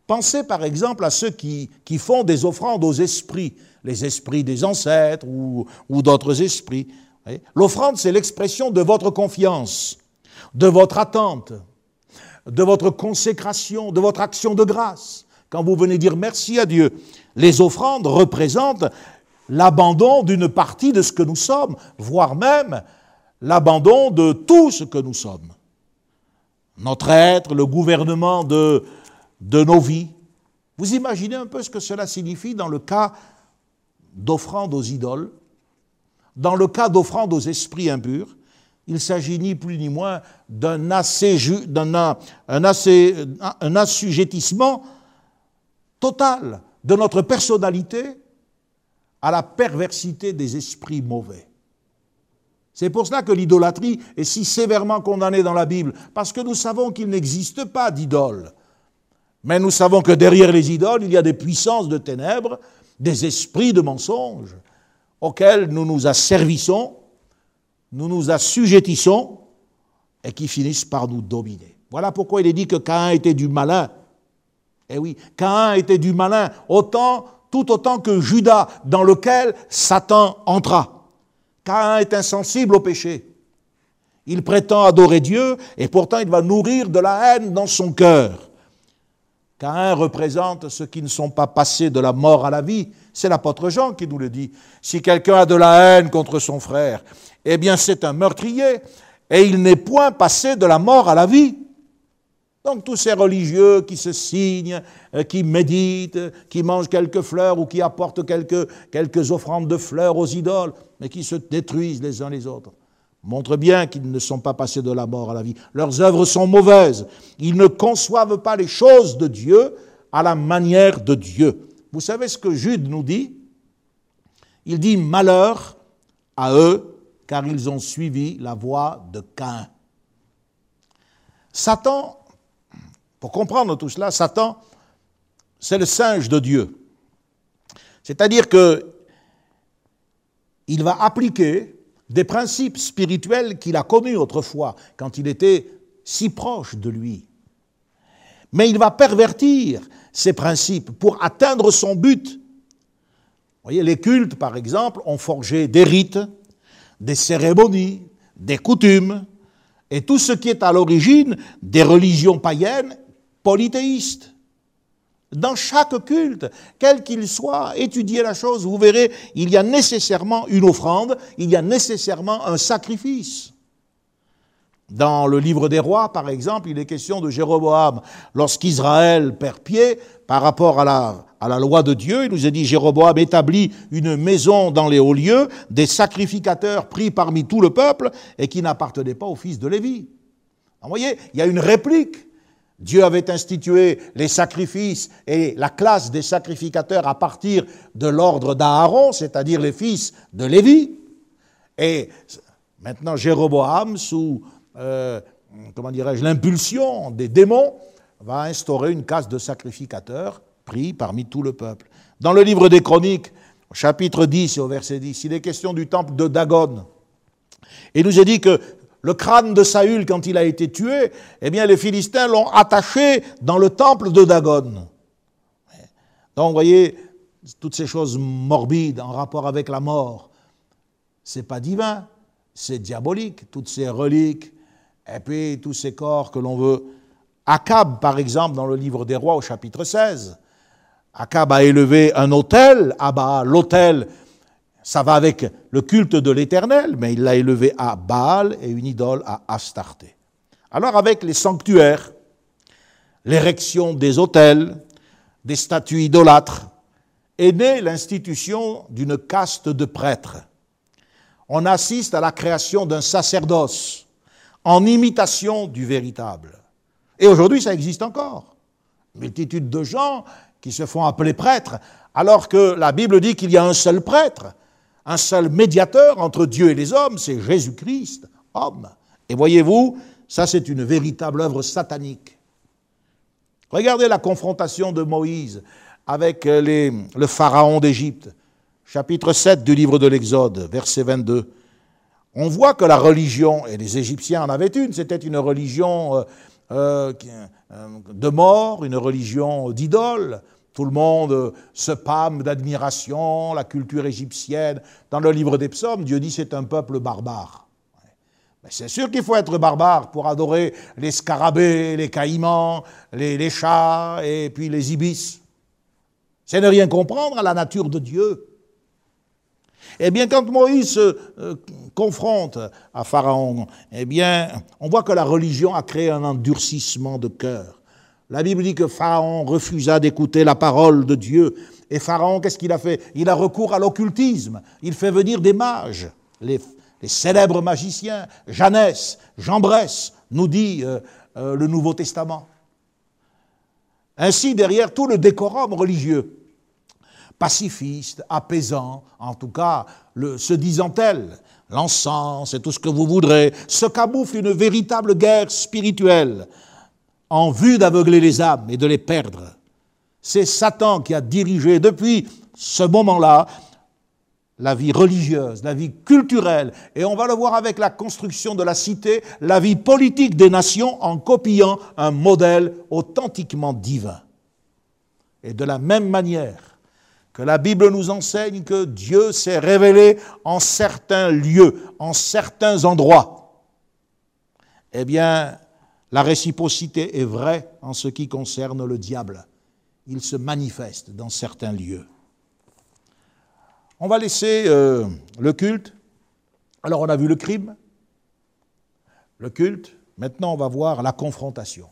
Pensez par exemple à ceux qui, qui font des offrandes aux esprits, les esprits des ancêtres ou, ou d'autres esprits. L'offrande, c'est l'expression de votre confiance, de votre attente, de votre consécration, de votre action de grâce. Quand vous venez dire merci à Dieu, les offrandes représentent l'abandon d'une partie de ce que nous sommes, voire même l'abandon de tout ce que nous sommes. Notre être, le gouvernement de, de nos vies. Vous imaginez un peu ce que cela signifie dans le cas d'offrande aux idoles, dans le cas d'offrande aux esprits impurs il s'agit ni plus ni moins d'un un assujettissement total de notre personnalité à la perversité des esprits mauvais. C'est pour cela que l'idolâtrie est si sévèrement condamnée dans la Bible, parce que nous savons qu'il n'existe pas d'idole. Mais nous savons que derrière les idoles, il y a des puissances de ténèbres, des esprits de mensonges, auxquels nous nous asservissons nous nous assujettissons et qui finissent par nous dominer. Voilà pourquoi il est dit que Caïn était du malin. Eh oui, Caïn était du malin, tout autant que Judas, dans lequel Satan entra. Caïn est insensible au péché. Il prétend adorer Dieu et pourtant il va nourrir de la haine dans son cœur. Caïn représente ceux qui ne sont pas passés de la mort à la vie. C'est l'apôtre Jean qui nous le dit. Si quelqu'un a de la haine contre son frère, eh bien c'est un meurtrier, et il n'est point passé de la mort à la vie. Donc tous ces religieux qui se signent, euh, qui méditent, qui mangent quelques fleurs ou qui apportent quelques, quelques offrandes de fleurs aux idoles, mais qui se détruisent les uns les autres, montrent bien qu'ils ne sont pas passés de la mort à la vie. Leurs œuvres sont mauvaises. Ils ne conçoivent pas les choses de Dieu à la manière de Dieu. Vous savez ce que Jude nous dit? Il dit malheur à eux car ils ont suivi la voie de Cain. Satan, pour comprendre tout cela, Satan, c'est le singe de Dieu. C'est-à-dire que il va appliquer des principes spirituels qu'il a connus autrefois, quand il était si proche de lui. Mais il va pervertir ces principes pour atteindre son but. Vous voyez, les cultes, par exemple, ont forgé des rites, des cérémonies, des coutumes, et tout ce qui est à l'origine des religions païennes polythéistes. Dans chaque culte, quel qu'il soit, étudiez la chose, vous verrez, il y a nécessairement une offrande, il y a nécessairement un sacrifice. Dans le livre des rois, par exemple, il est question de Jéroboam. Lorsqu'Israël perd pied par rapport à la, à la loi de Dieu, il nous a dit Jéroboam établit une maison dans les hauts lieux, des sacrificateurs pris parmi tout le peuple et qui n'appartenaient pas au fils de Lévi. Vous voyez, il y a une réplique. Dieu avait institué les sacrifices et la classe des sacrificateurs à partir de l'ordre d'Aaron, c'est-à-dire les fils de Lévi. Et maintenant, Jéroboam, sous euh, comment dirais-je, l'impulsion des démons, va instaurer une caste de sacrificateurs pris parmi tout le peuple. Dans le livre des Chroniques, chapitre 10 et au verset 10, il est question du temple de Dagon. Il nous est dit que le crâne de Saül, quand il a été tué, eh bien, les Philistins l'ont attaché dans le temple de Dagon. Donc, vous voyez, toutes ces choses morbides en rapport avec la mort, c'est pas divin, c'est diabolique. Toutes ces reliques, et puis tous ces corps que l'on veut. Akab, par exemple, dans le livre des rois au chapitre 16, Akab a élevé un autel à Baal. L'autel, ça va avec le culte de l'éternel, mais il l'a élevé à Baal et une idole à Astarté. Alors avec les sanctuaires, l'érection des autels, des statues idolâtres, est née l'institution d'une caste de prêtres. On assiste à la création d'un sacerdoce en imitation du véritable. Et aujourd'hui, ça existe encore. Multitude de gens qui se font appeler prêtres, alors que la Bible dit qu'il y a un seul prêtre, un seul médiateur entre Dieu et les hommes, c'est Jésus-Christ, homme. Et voyez-vous, ça c'est une véritable œuvre satanique. Regardez la confrontation de Moïse avec les, le pharaon d'Égypte, chapitre 7 du livre de l'Exode, verset 22. On voit que la religion, et les Égyptiens en avaient une, c'était une religion euh, euh, de mort, une religion d'idole. Tout le monde se pâme d'admiration, la culture égyptienne. Dans le livre des psaumes, Dieu dit c'est un peuple barbare. C'est sûr qu'il faut être barbare pour adorer les scarabées, les caïmans, les, les chats et puis les ibis. C'est ne rien comprendre à la nature de Dieu. Eh bien, quand Moïse se euh, confronte à Pharaon, eh bien, on voit que la religion a créé un endurcissement de cœur. La Bible dit que Pharaon refusa d'écouter la parole de Dieu. Et Pharaon, qu'est-ce qu'il a fait? Il a recours à l'occultisme. Il fait venir des mages, les, célèbres magiciens, Jeannès, Jean Bresse, nous dit euh, euh, le Nouveau Testament. Ainsi, derrière tout le décorum religieux, pacifiste, apaisant, en tout cas, se disant-elle, l'encens et tout ce que vous voudrez, se camoufle une véritable guerre spirituelle en vue d'aveugler les âmes et de les perdre. C'est Satan qui a dirigé depuis ce moment-là la vie religieuse, la vie culturelle, et on va le voir avec la construction de la cité, la vie politique des nations en copiant un modèle authentiquement divin. Et de la même manière, que la Bible nous enseigne que Dieu s'est révélé en certains lieux, en certains endroits. Eh bien, la réciprocité est vraie en ce qui concerne le diable. Il se manifeste dans certains lieux. On va laisser euh, le culte. Alors on a vu le crime, le culte. Maintenant on va voir la confrontation.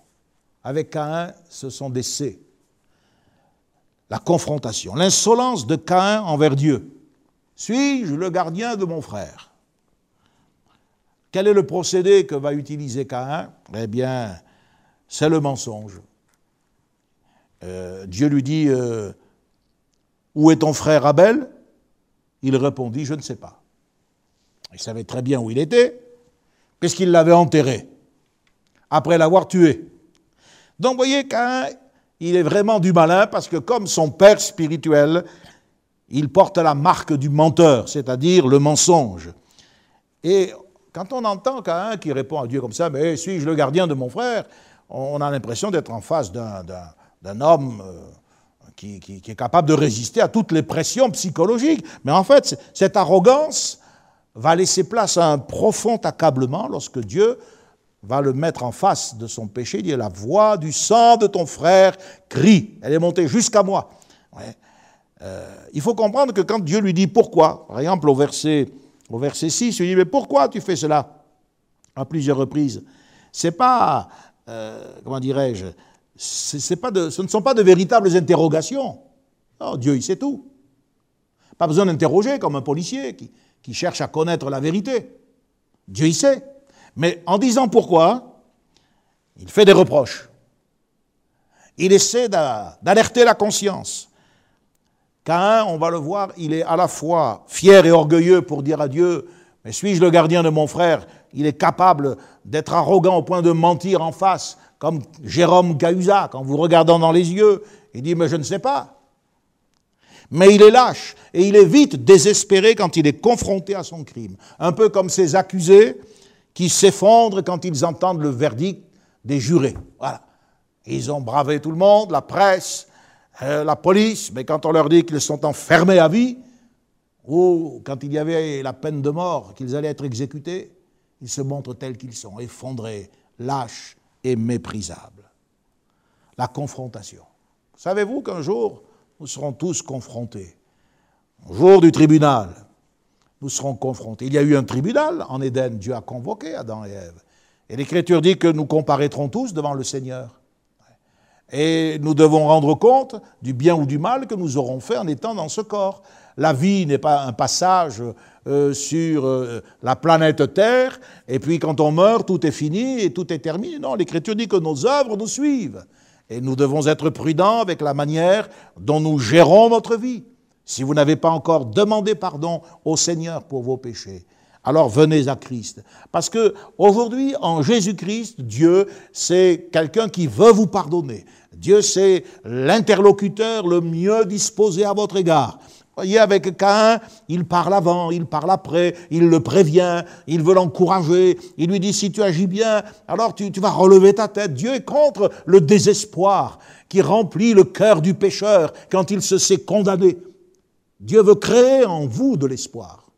Avec Caïn, ce sont des C la confrontation, l'insolence de Caïn envers Dieu. Suis-je le gardien de mon frère? Quel est le procédé que va utiliser Caïn? Eh bien, c'est le mensonge. Euh, Dieu lui dit euh, Où est ton frère Abel? Il répondit Je ne sais pas. Il savait très bien où il était, puisqu'il l'avait enterré, après l'avoir tué. Donc, voyez, Caïn il est vraiment du malin parce que comme son père spirituel, il porte la marque du menteur, c'est-à-dire le mensonge. Et quand on entend quelqu'un qui répond à Dieu comme ça, mais suis-je le gardien de mon frère On a l'impression d'être en face d'un homme euh, qui, qui, est capable de résister à toutes les pressions psychologiques. Mais en fait, cette arrogance va laisser place à un profond accablement lorsque Dieu va le mettre en face de son péché, il dit, la voix du sang de ton frère crie, elle est montée jusqu'à moi. Euh, il faut comprendre que quand Dieu lui dit pourquoi, par exemple au verset, au verset 6, il dit, mais pourquoi tu fais cela à plusieurs reprises? C'est pas, euh, comment dirais-je, c'est pas de, ce ne sont pas de véritables interrogations. Dieu, il sait tout. Pas besoin d'interroger comme un policier qui, qui cherche à connaître la vérité. Dieu, il sait. Mais en disant pourquoi, il fait des reproches. Il essaie d'alerter la conscience. Cain, on va le voir, il est à la fois fier et orgueilleux pour dire à Dieu, mais suis-je le gardien de mon frère? Il est capable d'être arrogant au point de mentir en face, comme Jérôme Cahuzac, en vous regardant dans les yeux. Il dit, mais je ne sais pas. Mais il est lâche et il est vite désespéré quand il est confronté à son crime. Un peu comme ces accusés qui s'effondrent quand ils entendent le verdict des jurés. Voilà. Ils ont bravé tout le monde, la presse, euh, la police, mais quand on leur dit qu'ils sont enfermés à vie, ou quand il y avait la peine de mort, qu'ils allaient être exécutés, ils se montrent tels qu'ils sont, effondrés, lâches et méprisables. La confrontation. Savez-vous qu'un jour, nous serons tous confrontés, au jour du tribunal, nous serons confrontés. Il y a eu un tribunal en Éden, Dieu a convoqué Adam et Ève. Et l'Écriture dit que nous comparaîtrons tous devant le Seigneur. Et nous devons rendre compte du bien ou du mal que nous aurons fait en étant dans ce corps. la vie n'est pas un passage euh, sur euh, la planète Terre, et puis quand on meurt, tout est fini et tout est terminé. Non, l'Écriture dit que nos œuvres nous suivent. Et nous devons être prudents avec la manière dont nous gérons notre vie. Si vous n'avez pas encore demandé pardon au Seigneur pour vos péchés, alors venez à Christ. Parce que aujourd'hui, en Jésus-Christ, Dieu, c'est quelqu'un qui veut vous pardonner. Dieu, c'est l'interlocuteur le mieux disposé à votre égard. Voyez, avec Cain, il parle avant, il parle après, il le prévient, il veut l'encourager, il lui dit si tu agis bien, alors tu, tu vas relever ta tête. Dieu est contre le désespoir qui remplit le cœur du pécheur quand il se sait condamné. Dieu veut créer en vous de l'espoir.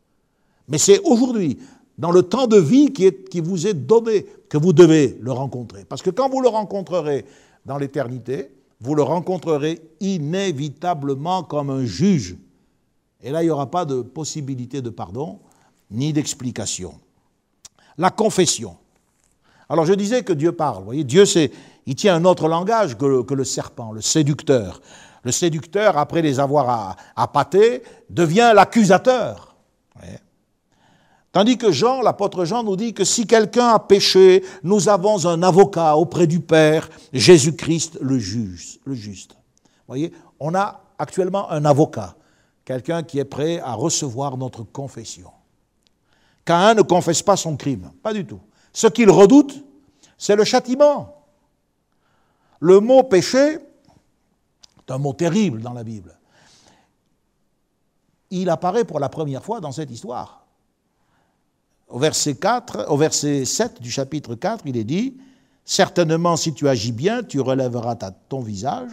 Mais c'est aujourd'hui, dans le temps de vie qui, vous est donné, que vous devez le rencontrer. Parce que quand vous le rencontrerez dans l'éternité, vous le rencontrerez inévitablement comme un juge. Et là, il n'y aura pas de possibilité de pardon ni d'explication. La confession. Alors je disais que Dieu parle. Vous voyez, Dieu, il tient un autre langage que le, serpent, le séducteur. Le séducteur, après les avoir appâtés, devient l'accusateur. Tandis que Jean, l'apôtre Jean, nous dit que si quelqu'un a péché, nous avons un avocat auprès du Père, Jésus-Christ le, juge, le juste. Voyez, on a actuellement un avocat, quelqu'un qui est prêt à recevoir notre confession. Caïn ne confesse pas son crime, pas du tout. Ce qu'il redoute, c'est le châtiment. Le mot péché, c'est un mot terrible dans la Bible. Il apparaît pour la première fois dans cette histoire. Au verset, 4, au verset 7 du chapitre 4, il est dit, Certainement si tu agis bien, tu relèveras ton visage,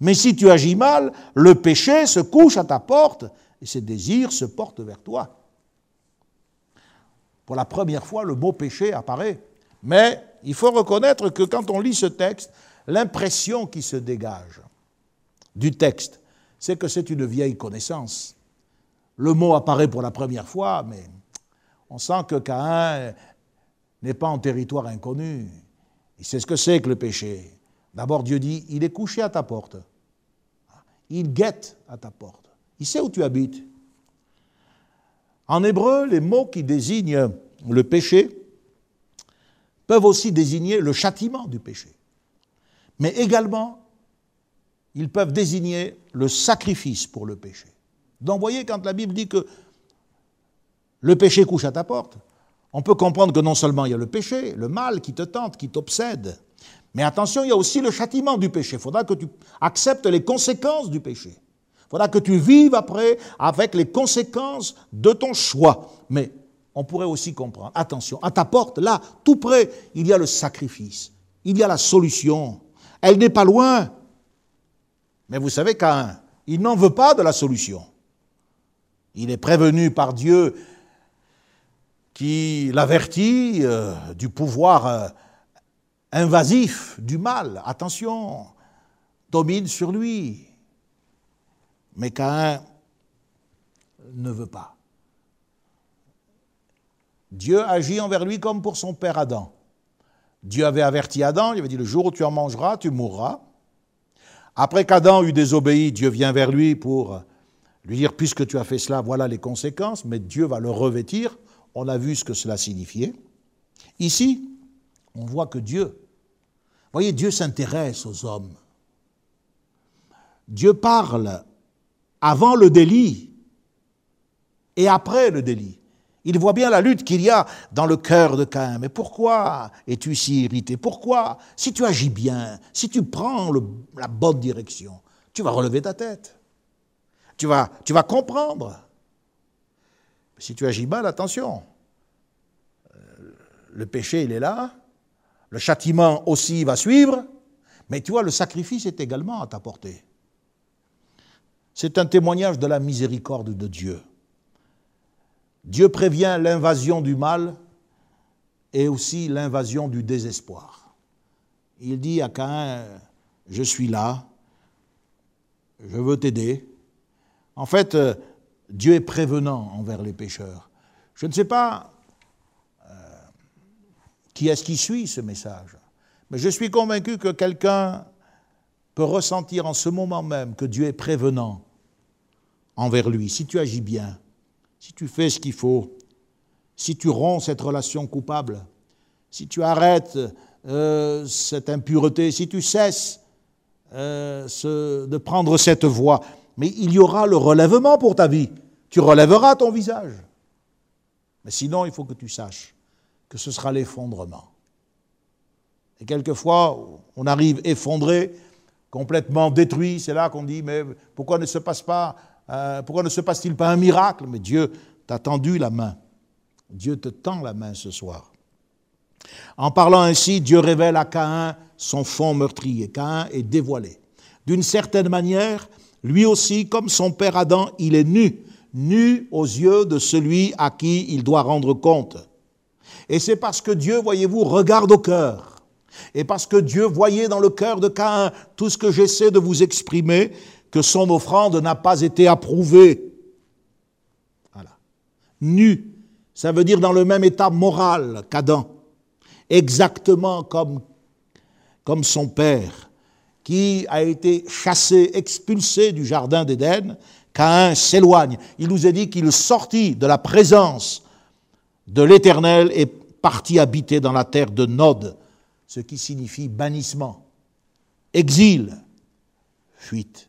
mais si tu agis mal, le péché se couche à ta porte et ses désirs se portent vers toi. Pour la première fois, le mot péché apparaît. Mais il faut reconnaître que quand on lit ce texte, l'impression qui se dégage du texte, c'est que c'est une vieille connaissance. Le mot apparaît pour la première fois, mais on sent que Caïn n'est pas en territoire inconnu. Il sait ce que c'est que le péché. D'abord, Dieu dit, il est couché à ta porte. Il guette à ta porte. Il sait où tu habites. En hébreu, les mots qui désignent le péché peuvent aussi désigner le châtiment du péché. Mais également, ils peuvent désigner le sacrifice pour le péché. Donc, voyez, quand la Bible dit que le péché couche à ta porte. On peut comprendre que non seulement il y a le péché, le mal qui te tente, qui t'obsède, mais attention, il y a aussi le châtiment du péché. Il faudra que tu acceptes les conséquences du péché. Il faudra que tu vives après avec les conséquences de ton choix. Mais on pourrait aussi comprendre, attention, à ta porte, là, tout près, il y a le sacrifice, il y a la solution. Elle n'est pas loin. Mais vous savez qu'un, il n'en veut pas de la solution. Il est prévenu par Dieu qui l'avertit euh, du pouvoir euh, invasif du mal. Attention, domine sur lui. Mais Caïn ne veut pas. Dieu agit envers lui comme pour son père Adam. Dieu avait averti Adam, il avait dit le jour où tu en mangeras, tu mourras. Après qu'Adam eut désobéi, Dieu vient vers lui pour lui dire puisque tu as fait cela, voilà les conséquences, mais Dieu va le revêtir on a vu ce que cela signifiait. Ici, on voit que Dieu, voyez, Dieu s'intéresse aux hommes. Dieu parle avant le délit et après le délit. Il voit bien la lutte qu'il y a dans le cœur de Caïn. Mais pourquoi es-tu si irrité? Pourquoi Si tu agis bien, si tu prends la bonne direction, tu vas relever ta tête. Tu vas, tu vas comprendre. Si tu agis mal, attention. Euh, le péché, il est là. Le châtiment aussi va suivre. Mais tu vois, le sacrifice est également à ta portée. C'est un témoignage de la miséricorde de Dieu. Dieu prévient l'invasion du mal et aussi l'invasion du désespoir. Il dit à Caïn, je suis là, je veux t'aider. En fait, euh, Dieu est prévenant envers les pécheurs. Je ne sais pas euh, qui est-ce qui suit ce message, mais je suis convaincu que quelqu'un peut ressentir en ce moment même que Dieu est prévenant envers lui, si tu agis bien, si tu fais ce qu'il faut, si tu romps cette relation coupable, si tu arrêtes euh, cette impureté, si tu cesses euh, de prendre cette voie, mais il y aura le relèvement pour ta vie. Tu relèveras ton visage. Mais sinon, il faut que tu saches que ce sera l'effondrement. Et quelquefois, on arrive effondré, complètement détruit. C'est là qu'on dit, mais pourquoi ne se passe pas, euh, pourquoi ne se passe-t-il pas un miracle? Mais Dieu t'a tendu la main. Dieu te tend la main ce soir. En parlant ainsi, Dieu révèle à Caïn son fond meurtrier. Caïn est dévoilé. D'une certaine manière, lui aussi, comme son père Adam, il est nu, nu aux yeux de celui à qui il doit rendre compte. Et c'est parce que Dieu, voyez-vous, regarde au cœur. Et parce que Dieu voyait dans le cœur de Caïn tout ce que j'essaie de vous exprimer, que son offrande n'a pas été approuvée. Voilà. Nu, ça veut dire dans le même état moral qu'Adam, exactement comme, son père, qui a été chassé, expulsé du jardin d'Éden, Caïn s'éloigne. Il nous est dit qu'il sortit de la présence de l'Éternel et partit habiter dans la terre de Nod, ce qui signifie bannissement, exil, fuite.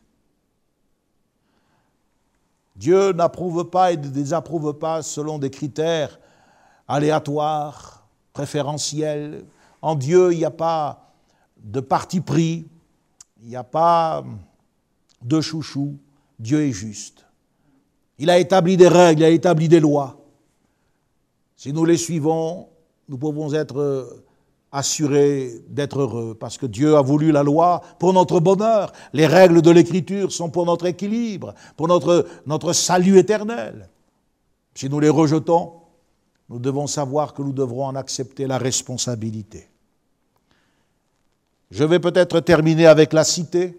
Dieu n'approuve pas et ne désapprouve pas selon des critères aléatoires, préférentiels. En Dieu, il n'y a pas de parti pris, il n'y a pas de chouchou. Dieu est juste. Il a établi des règles, il a établi des lois. Si nous les suivons, nous pouvons être assurés d'être heureux, parce que Dieu a voulu la loi pour notre bonheur. Les règles de l'Écriture sont pour notre équilibre, pour notre, notre salut éternel. Si nous les rejetons, nous devons savoir que nous devrons en accepter la responsabilité. Je vais peut-être terminer avec la cité,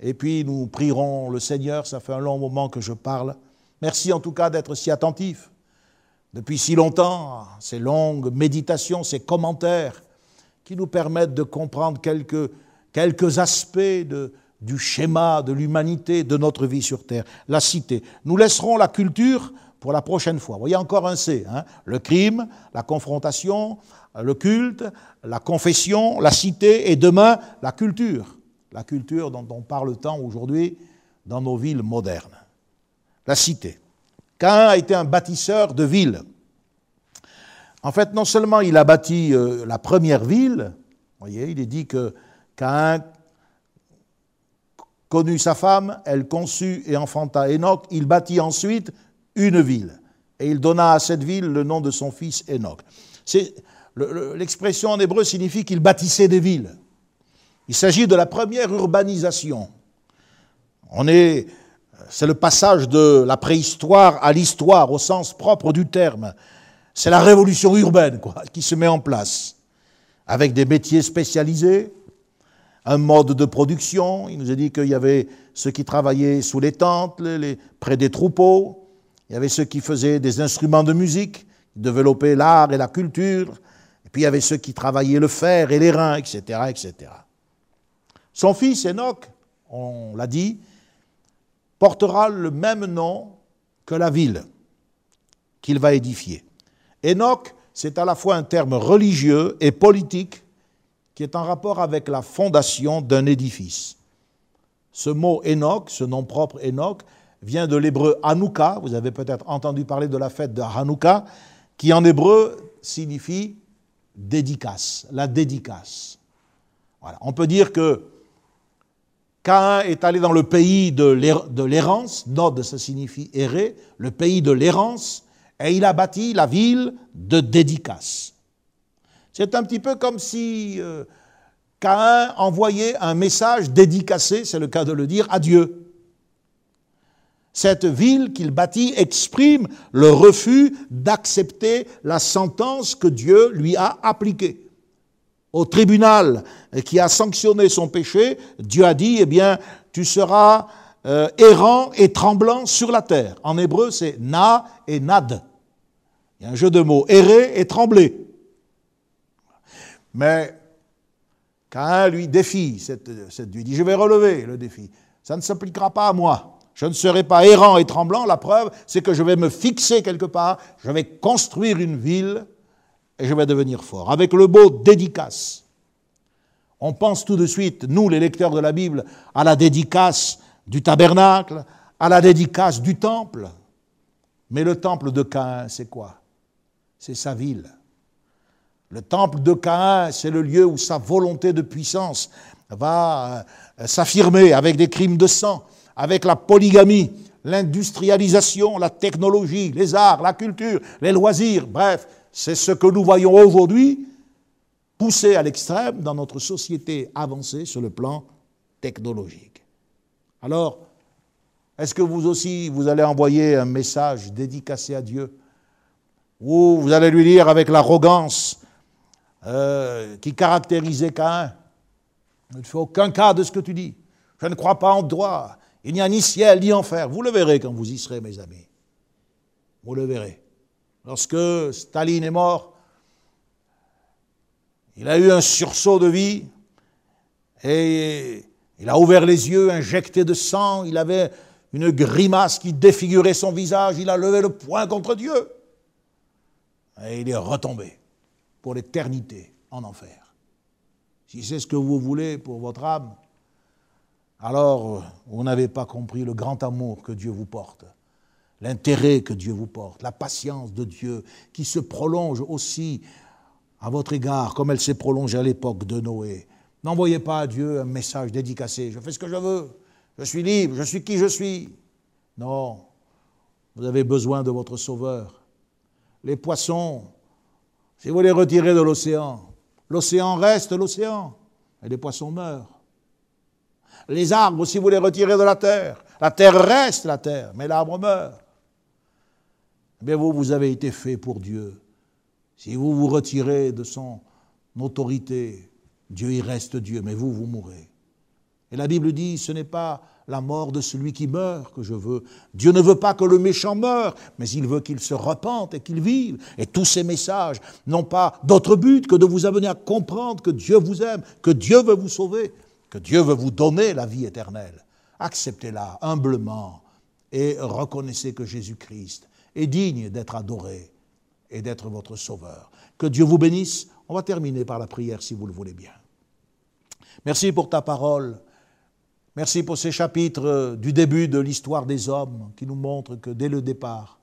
et puis nous prierons le Seigneur, ça fait un long moment que je parle. Merci en tout cas d'être si attentif depuis si longtemps, ces longues méditations, ces commentaires qui nous permettent de comprendre quelques, aspects du schéma de l'humanité, de notre vie sur Terre, la cité. Nous laisserons la culture pour la prochaine fois. Vous voyez encore un C, hein le crime, la confrontation, le culte, la confession, la cité et demain la culture. La culture dont on parle tant aujourd'hui dans nos villes modernes. La cité. Cain a été un bâtisseur de villes. En fait, non seulement il a bâti euh, la première ville, voyez, il est dit que Cain connut sa femme, elle conçut et enfanta Enoch, il bâtit ensuite une ville. Et il donna à cette ville le nom de son fils Enoch. L'expression en hébreu signifie qu'il bâtissait des villes. Il s'agit de la première urbanisation. On est c'est le passage de la préhistoire à l'histoire au sens propre du terme. C'est la révolution urbaine quoi, qui se met en place, avec des métiers spécialisés, un mode de production. Il nous a dit qu'il y avait ceux qui travaillaient sous les tentes, près des troupeaux. Il y avait ceux qui faisaient des instruments de musique, qui développaient l'art et la culture. Et puis il y avait ceux qui travaillaient le fer et les reins, etc., etc. Son fils Enoch, on l'a dit, portera le même nom que la ville qu'il va édifier. Enoch, c'est à la fois un terme religieux et politique qui est en rapport avec la fondation d'un édifice. Ce mot Enoch, ce nom propre Enoch, vient de l'hébreu Hanouka. Vous avez peut-être entendu parler de la fête de Hanouka, qui en hébreu signifie dédicace, la dédicace. Voilà. On peut dire que Caïn est allé dans le pays de l'errance, Nod ça signifie errer, le pays de l'errance, et il a bâti la ville de dédicace. C'est un petit peu comme si euh, Caïn envoyait un message dédicacé, c'est le cas de le dire, à Dieu. Cette ville qu'il bâtit exprime le refus d'accepter la sentence que Dieu lui a appliquée au tribunal qui a sanctionné son péché, Dieu a dit, eh bien, tu seras euh, errant et tremblant sur la terre. En hébreu, c'est na et nad. Il y a un jeu de mots, errer et trembler. Mais Cain lui défie, cette, cette, lui dit, je vais relever le défi. Ça ne s'appliquera pas à moi. Je ne serai pas errant et tremblant. La preuve, c'est que je vais me fixer quelque part, je vais construire une ville et je vais devenir fort. Avec le mot dédicace, on pense tout de suite, nous les lecteurs de la Bible, à la dédicace du tabernacle, à la dédicace du temple. Mais le temple de Caïn, c'est quoi? C'est sa ville. Le temple de Caïn, c'est le lieu où sa volonté de puissance va euh, s'affirmer avec des crimes de sang, avec la polygamie, l'industrialisation, la technologie, les arts, la culture, les loisirs, bref, c'est ce que nous voyons aujourd'hui poussé à l'extrême dans notre société avancée sur le plan technologique. Alors, est-ce que vous aussi, vous allez envoyer un message dédicacé à Dieu? Ou vous allez lui dire avec l'arrogance euh, qui caractérisait Caïn? Je ne fais aucun cas de ce que tu dis. Je ne crois pas en droit. Il n'y a ni ciel ni enfer. Vous le verrez quand vous y serez, mes amis. Vous le verrez. Lorsque Staline est mort, il a eu un sursaut de vie et il a ouvert les yeux, injecté de sang, il avait une grimace qui défigurait son visage, il a levé le poing contre Dieu. Et il est retombé pour l'éternité en enfer. Si c'est ce que vous voulez pour votre âme, alors vous n'avez pas compris le grand amour que Dieu vous porte, l'intérêt que Dieu vous porte, la patience de Dieu qui se prolonge aussi à votre égard comme elle s'est prolongée à l'époque de Noé. N'envoyez pas à Dieu un message dédicacé, je fais ce que je veux, je suis libre, je suis qui je suis. Non, vous avez besoin de votre sauveur. Les poissons, si vous les retirez de l'océan, l'océan reste l'océan et les poissons meurent. Les arbres, si vous les retirez de la terre, la terre reste la terre, mais l'arbre meurt. Mais vous, vous avez été fait pour Dieu. Si vous vous retirez de son autorité, Dieu y reste Dieu, mais vous, vous mourrez. Et la Bible dit, ce n'est pas la mort de celui qui meurt que je veux. Dieu ne veut pas que le méchant meure, mais il veut qu'il se repente et qu'il vive. Et tous ces messages n'ont pas d'autre but que de vous amener à comprendre que Dieu vous aime, que Dieu veut vous sauver, que Dieu veut vous donner la vie éternelle. Acceptez-la humblement et reconnaissez que Jésus-Christ est digne d'être adoré et d'être votre sauveur. Que Dieu vous bénisse. On va terminer par la prière si vous le voulez bien. Merci pour ta parole. Merci pour ces chapitres du début de l'histoire des hommes qui nous montrent que dès le départ,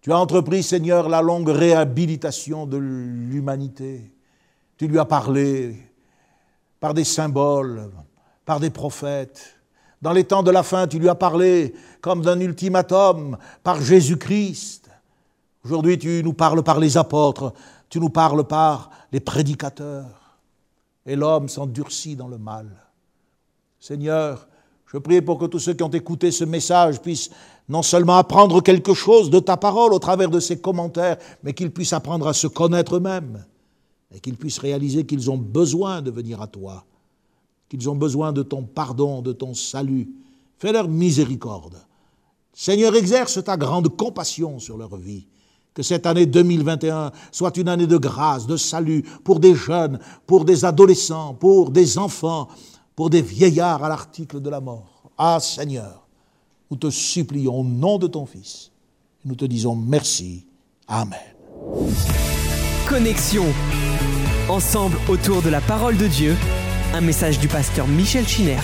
tu as entrepris, Seigneur, la longue réhabilitation de l'humanité. Tu lui as parlé par des symboles, par des prophètes. Dans les temps de la fin, tu lui as parlé comme d'un ultimatum par Jésus-Christ. Aujourd'hui, tu nous parles par les apôtres, tu nous parles par les prédicateurs. Et l'homme s'endurcit dans le mal. Seigneur, je prie pour que tous ceux qui ont écouté ce message puissent non seulement apprendre quelque chose de ta parole au travers de ces commentaires, mais qu'ils puissent apprendre à se connaître eux-mêmes et qu'ils puissent réaliser qu'ils ont besoin de venir à toi, qu'ils ont besoin de ton pardon, de ton salut. Fais leur miséricorde. Seigneur, exerce ta grande compassion sur leur vie. Que cette année 2021 soit une année de grâce, de salut pour des jeunes, pour des adolescents, pour des enfants, pour des vieillards à l'article de la mort. Ah Seigneur, nous te supplions au nom de ton Fils. Nous te disons merci. Amen.
Connexion. Ensemble autour de la parole de Dieu. Un message du pasteur Michel Chiner.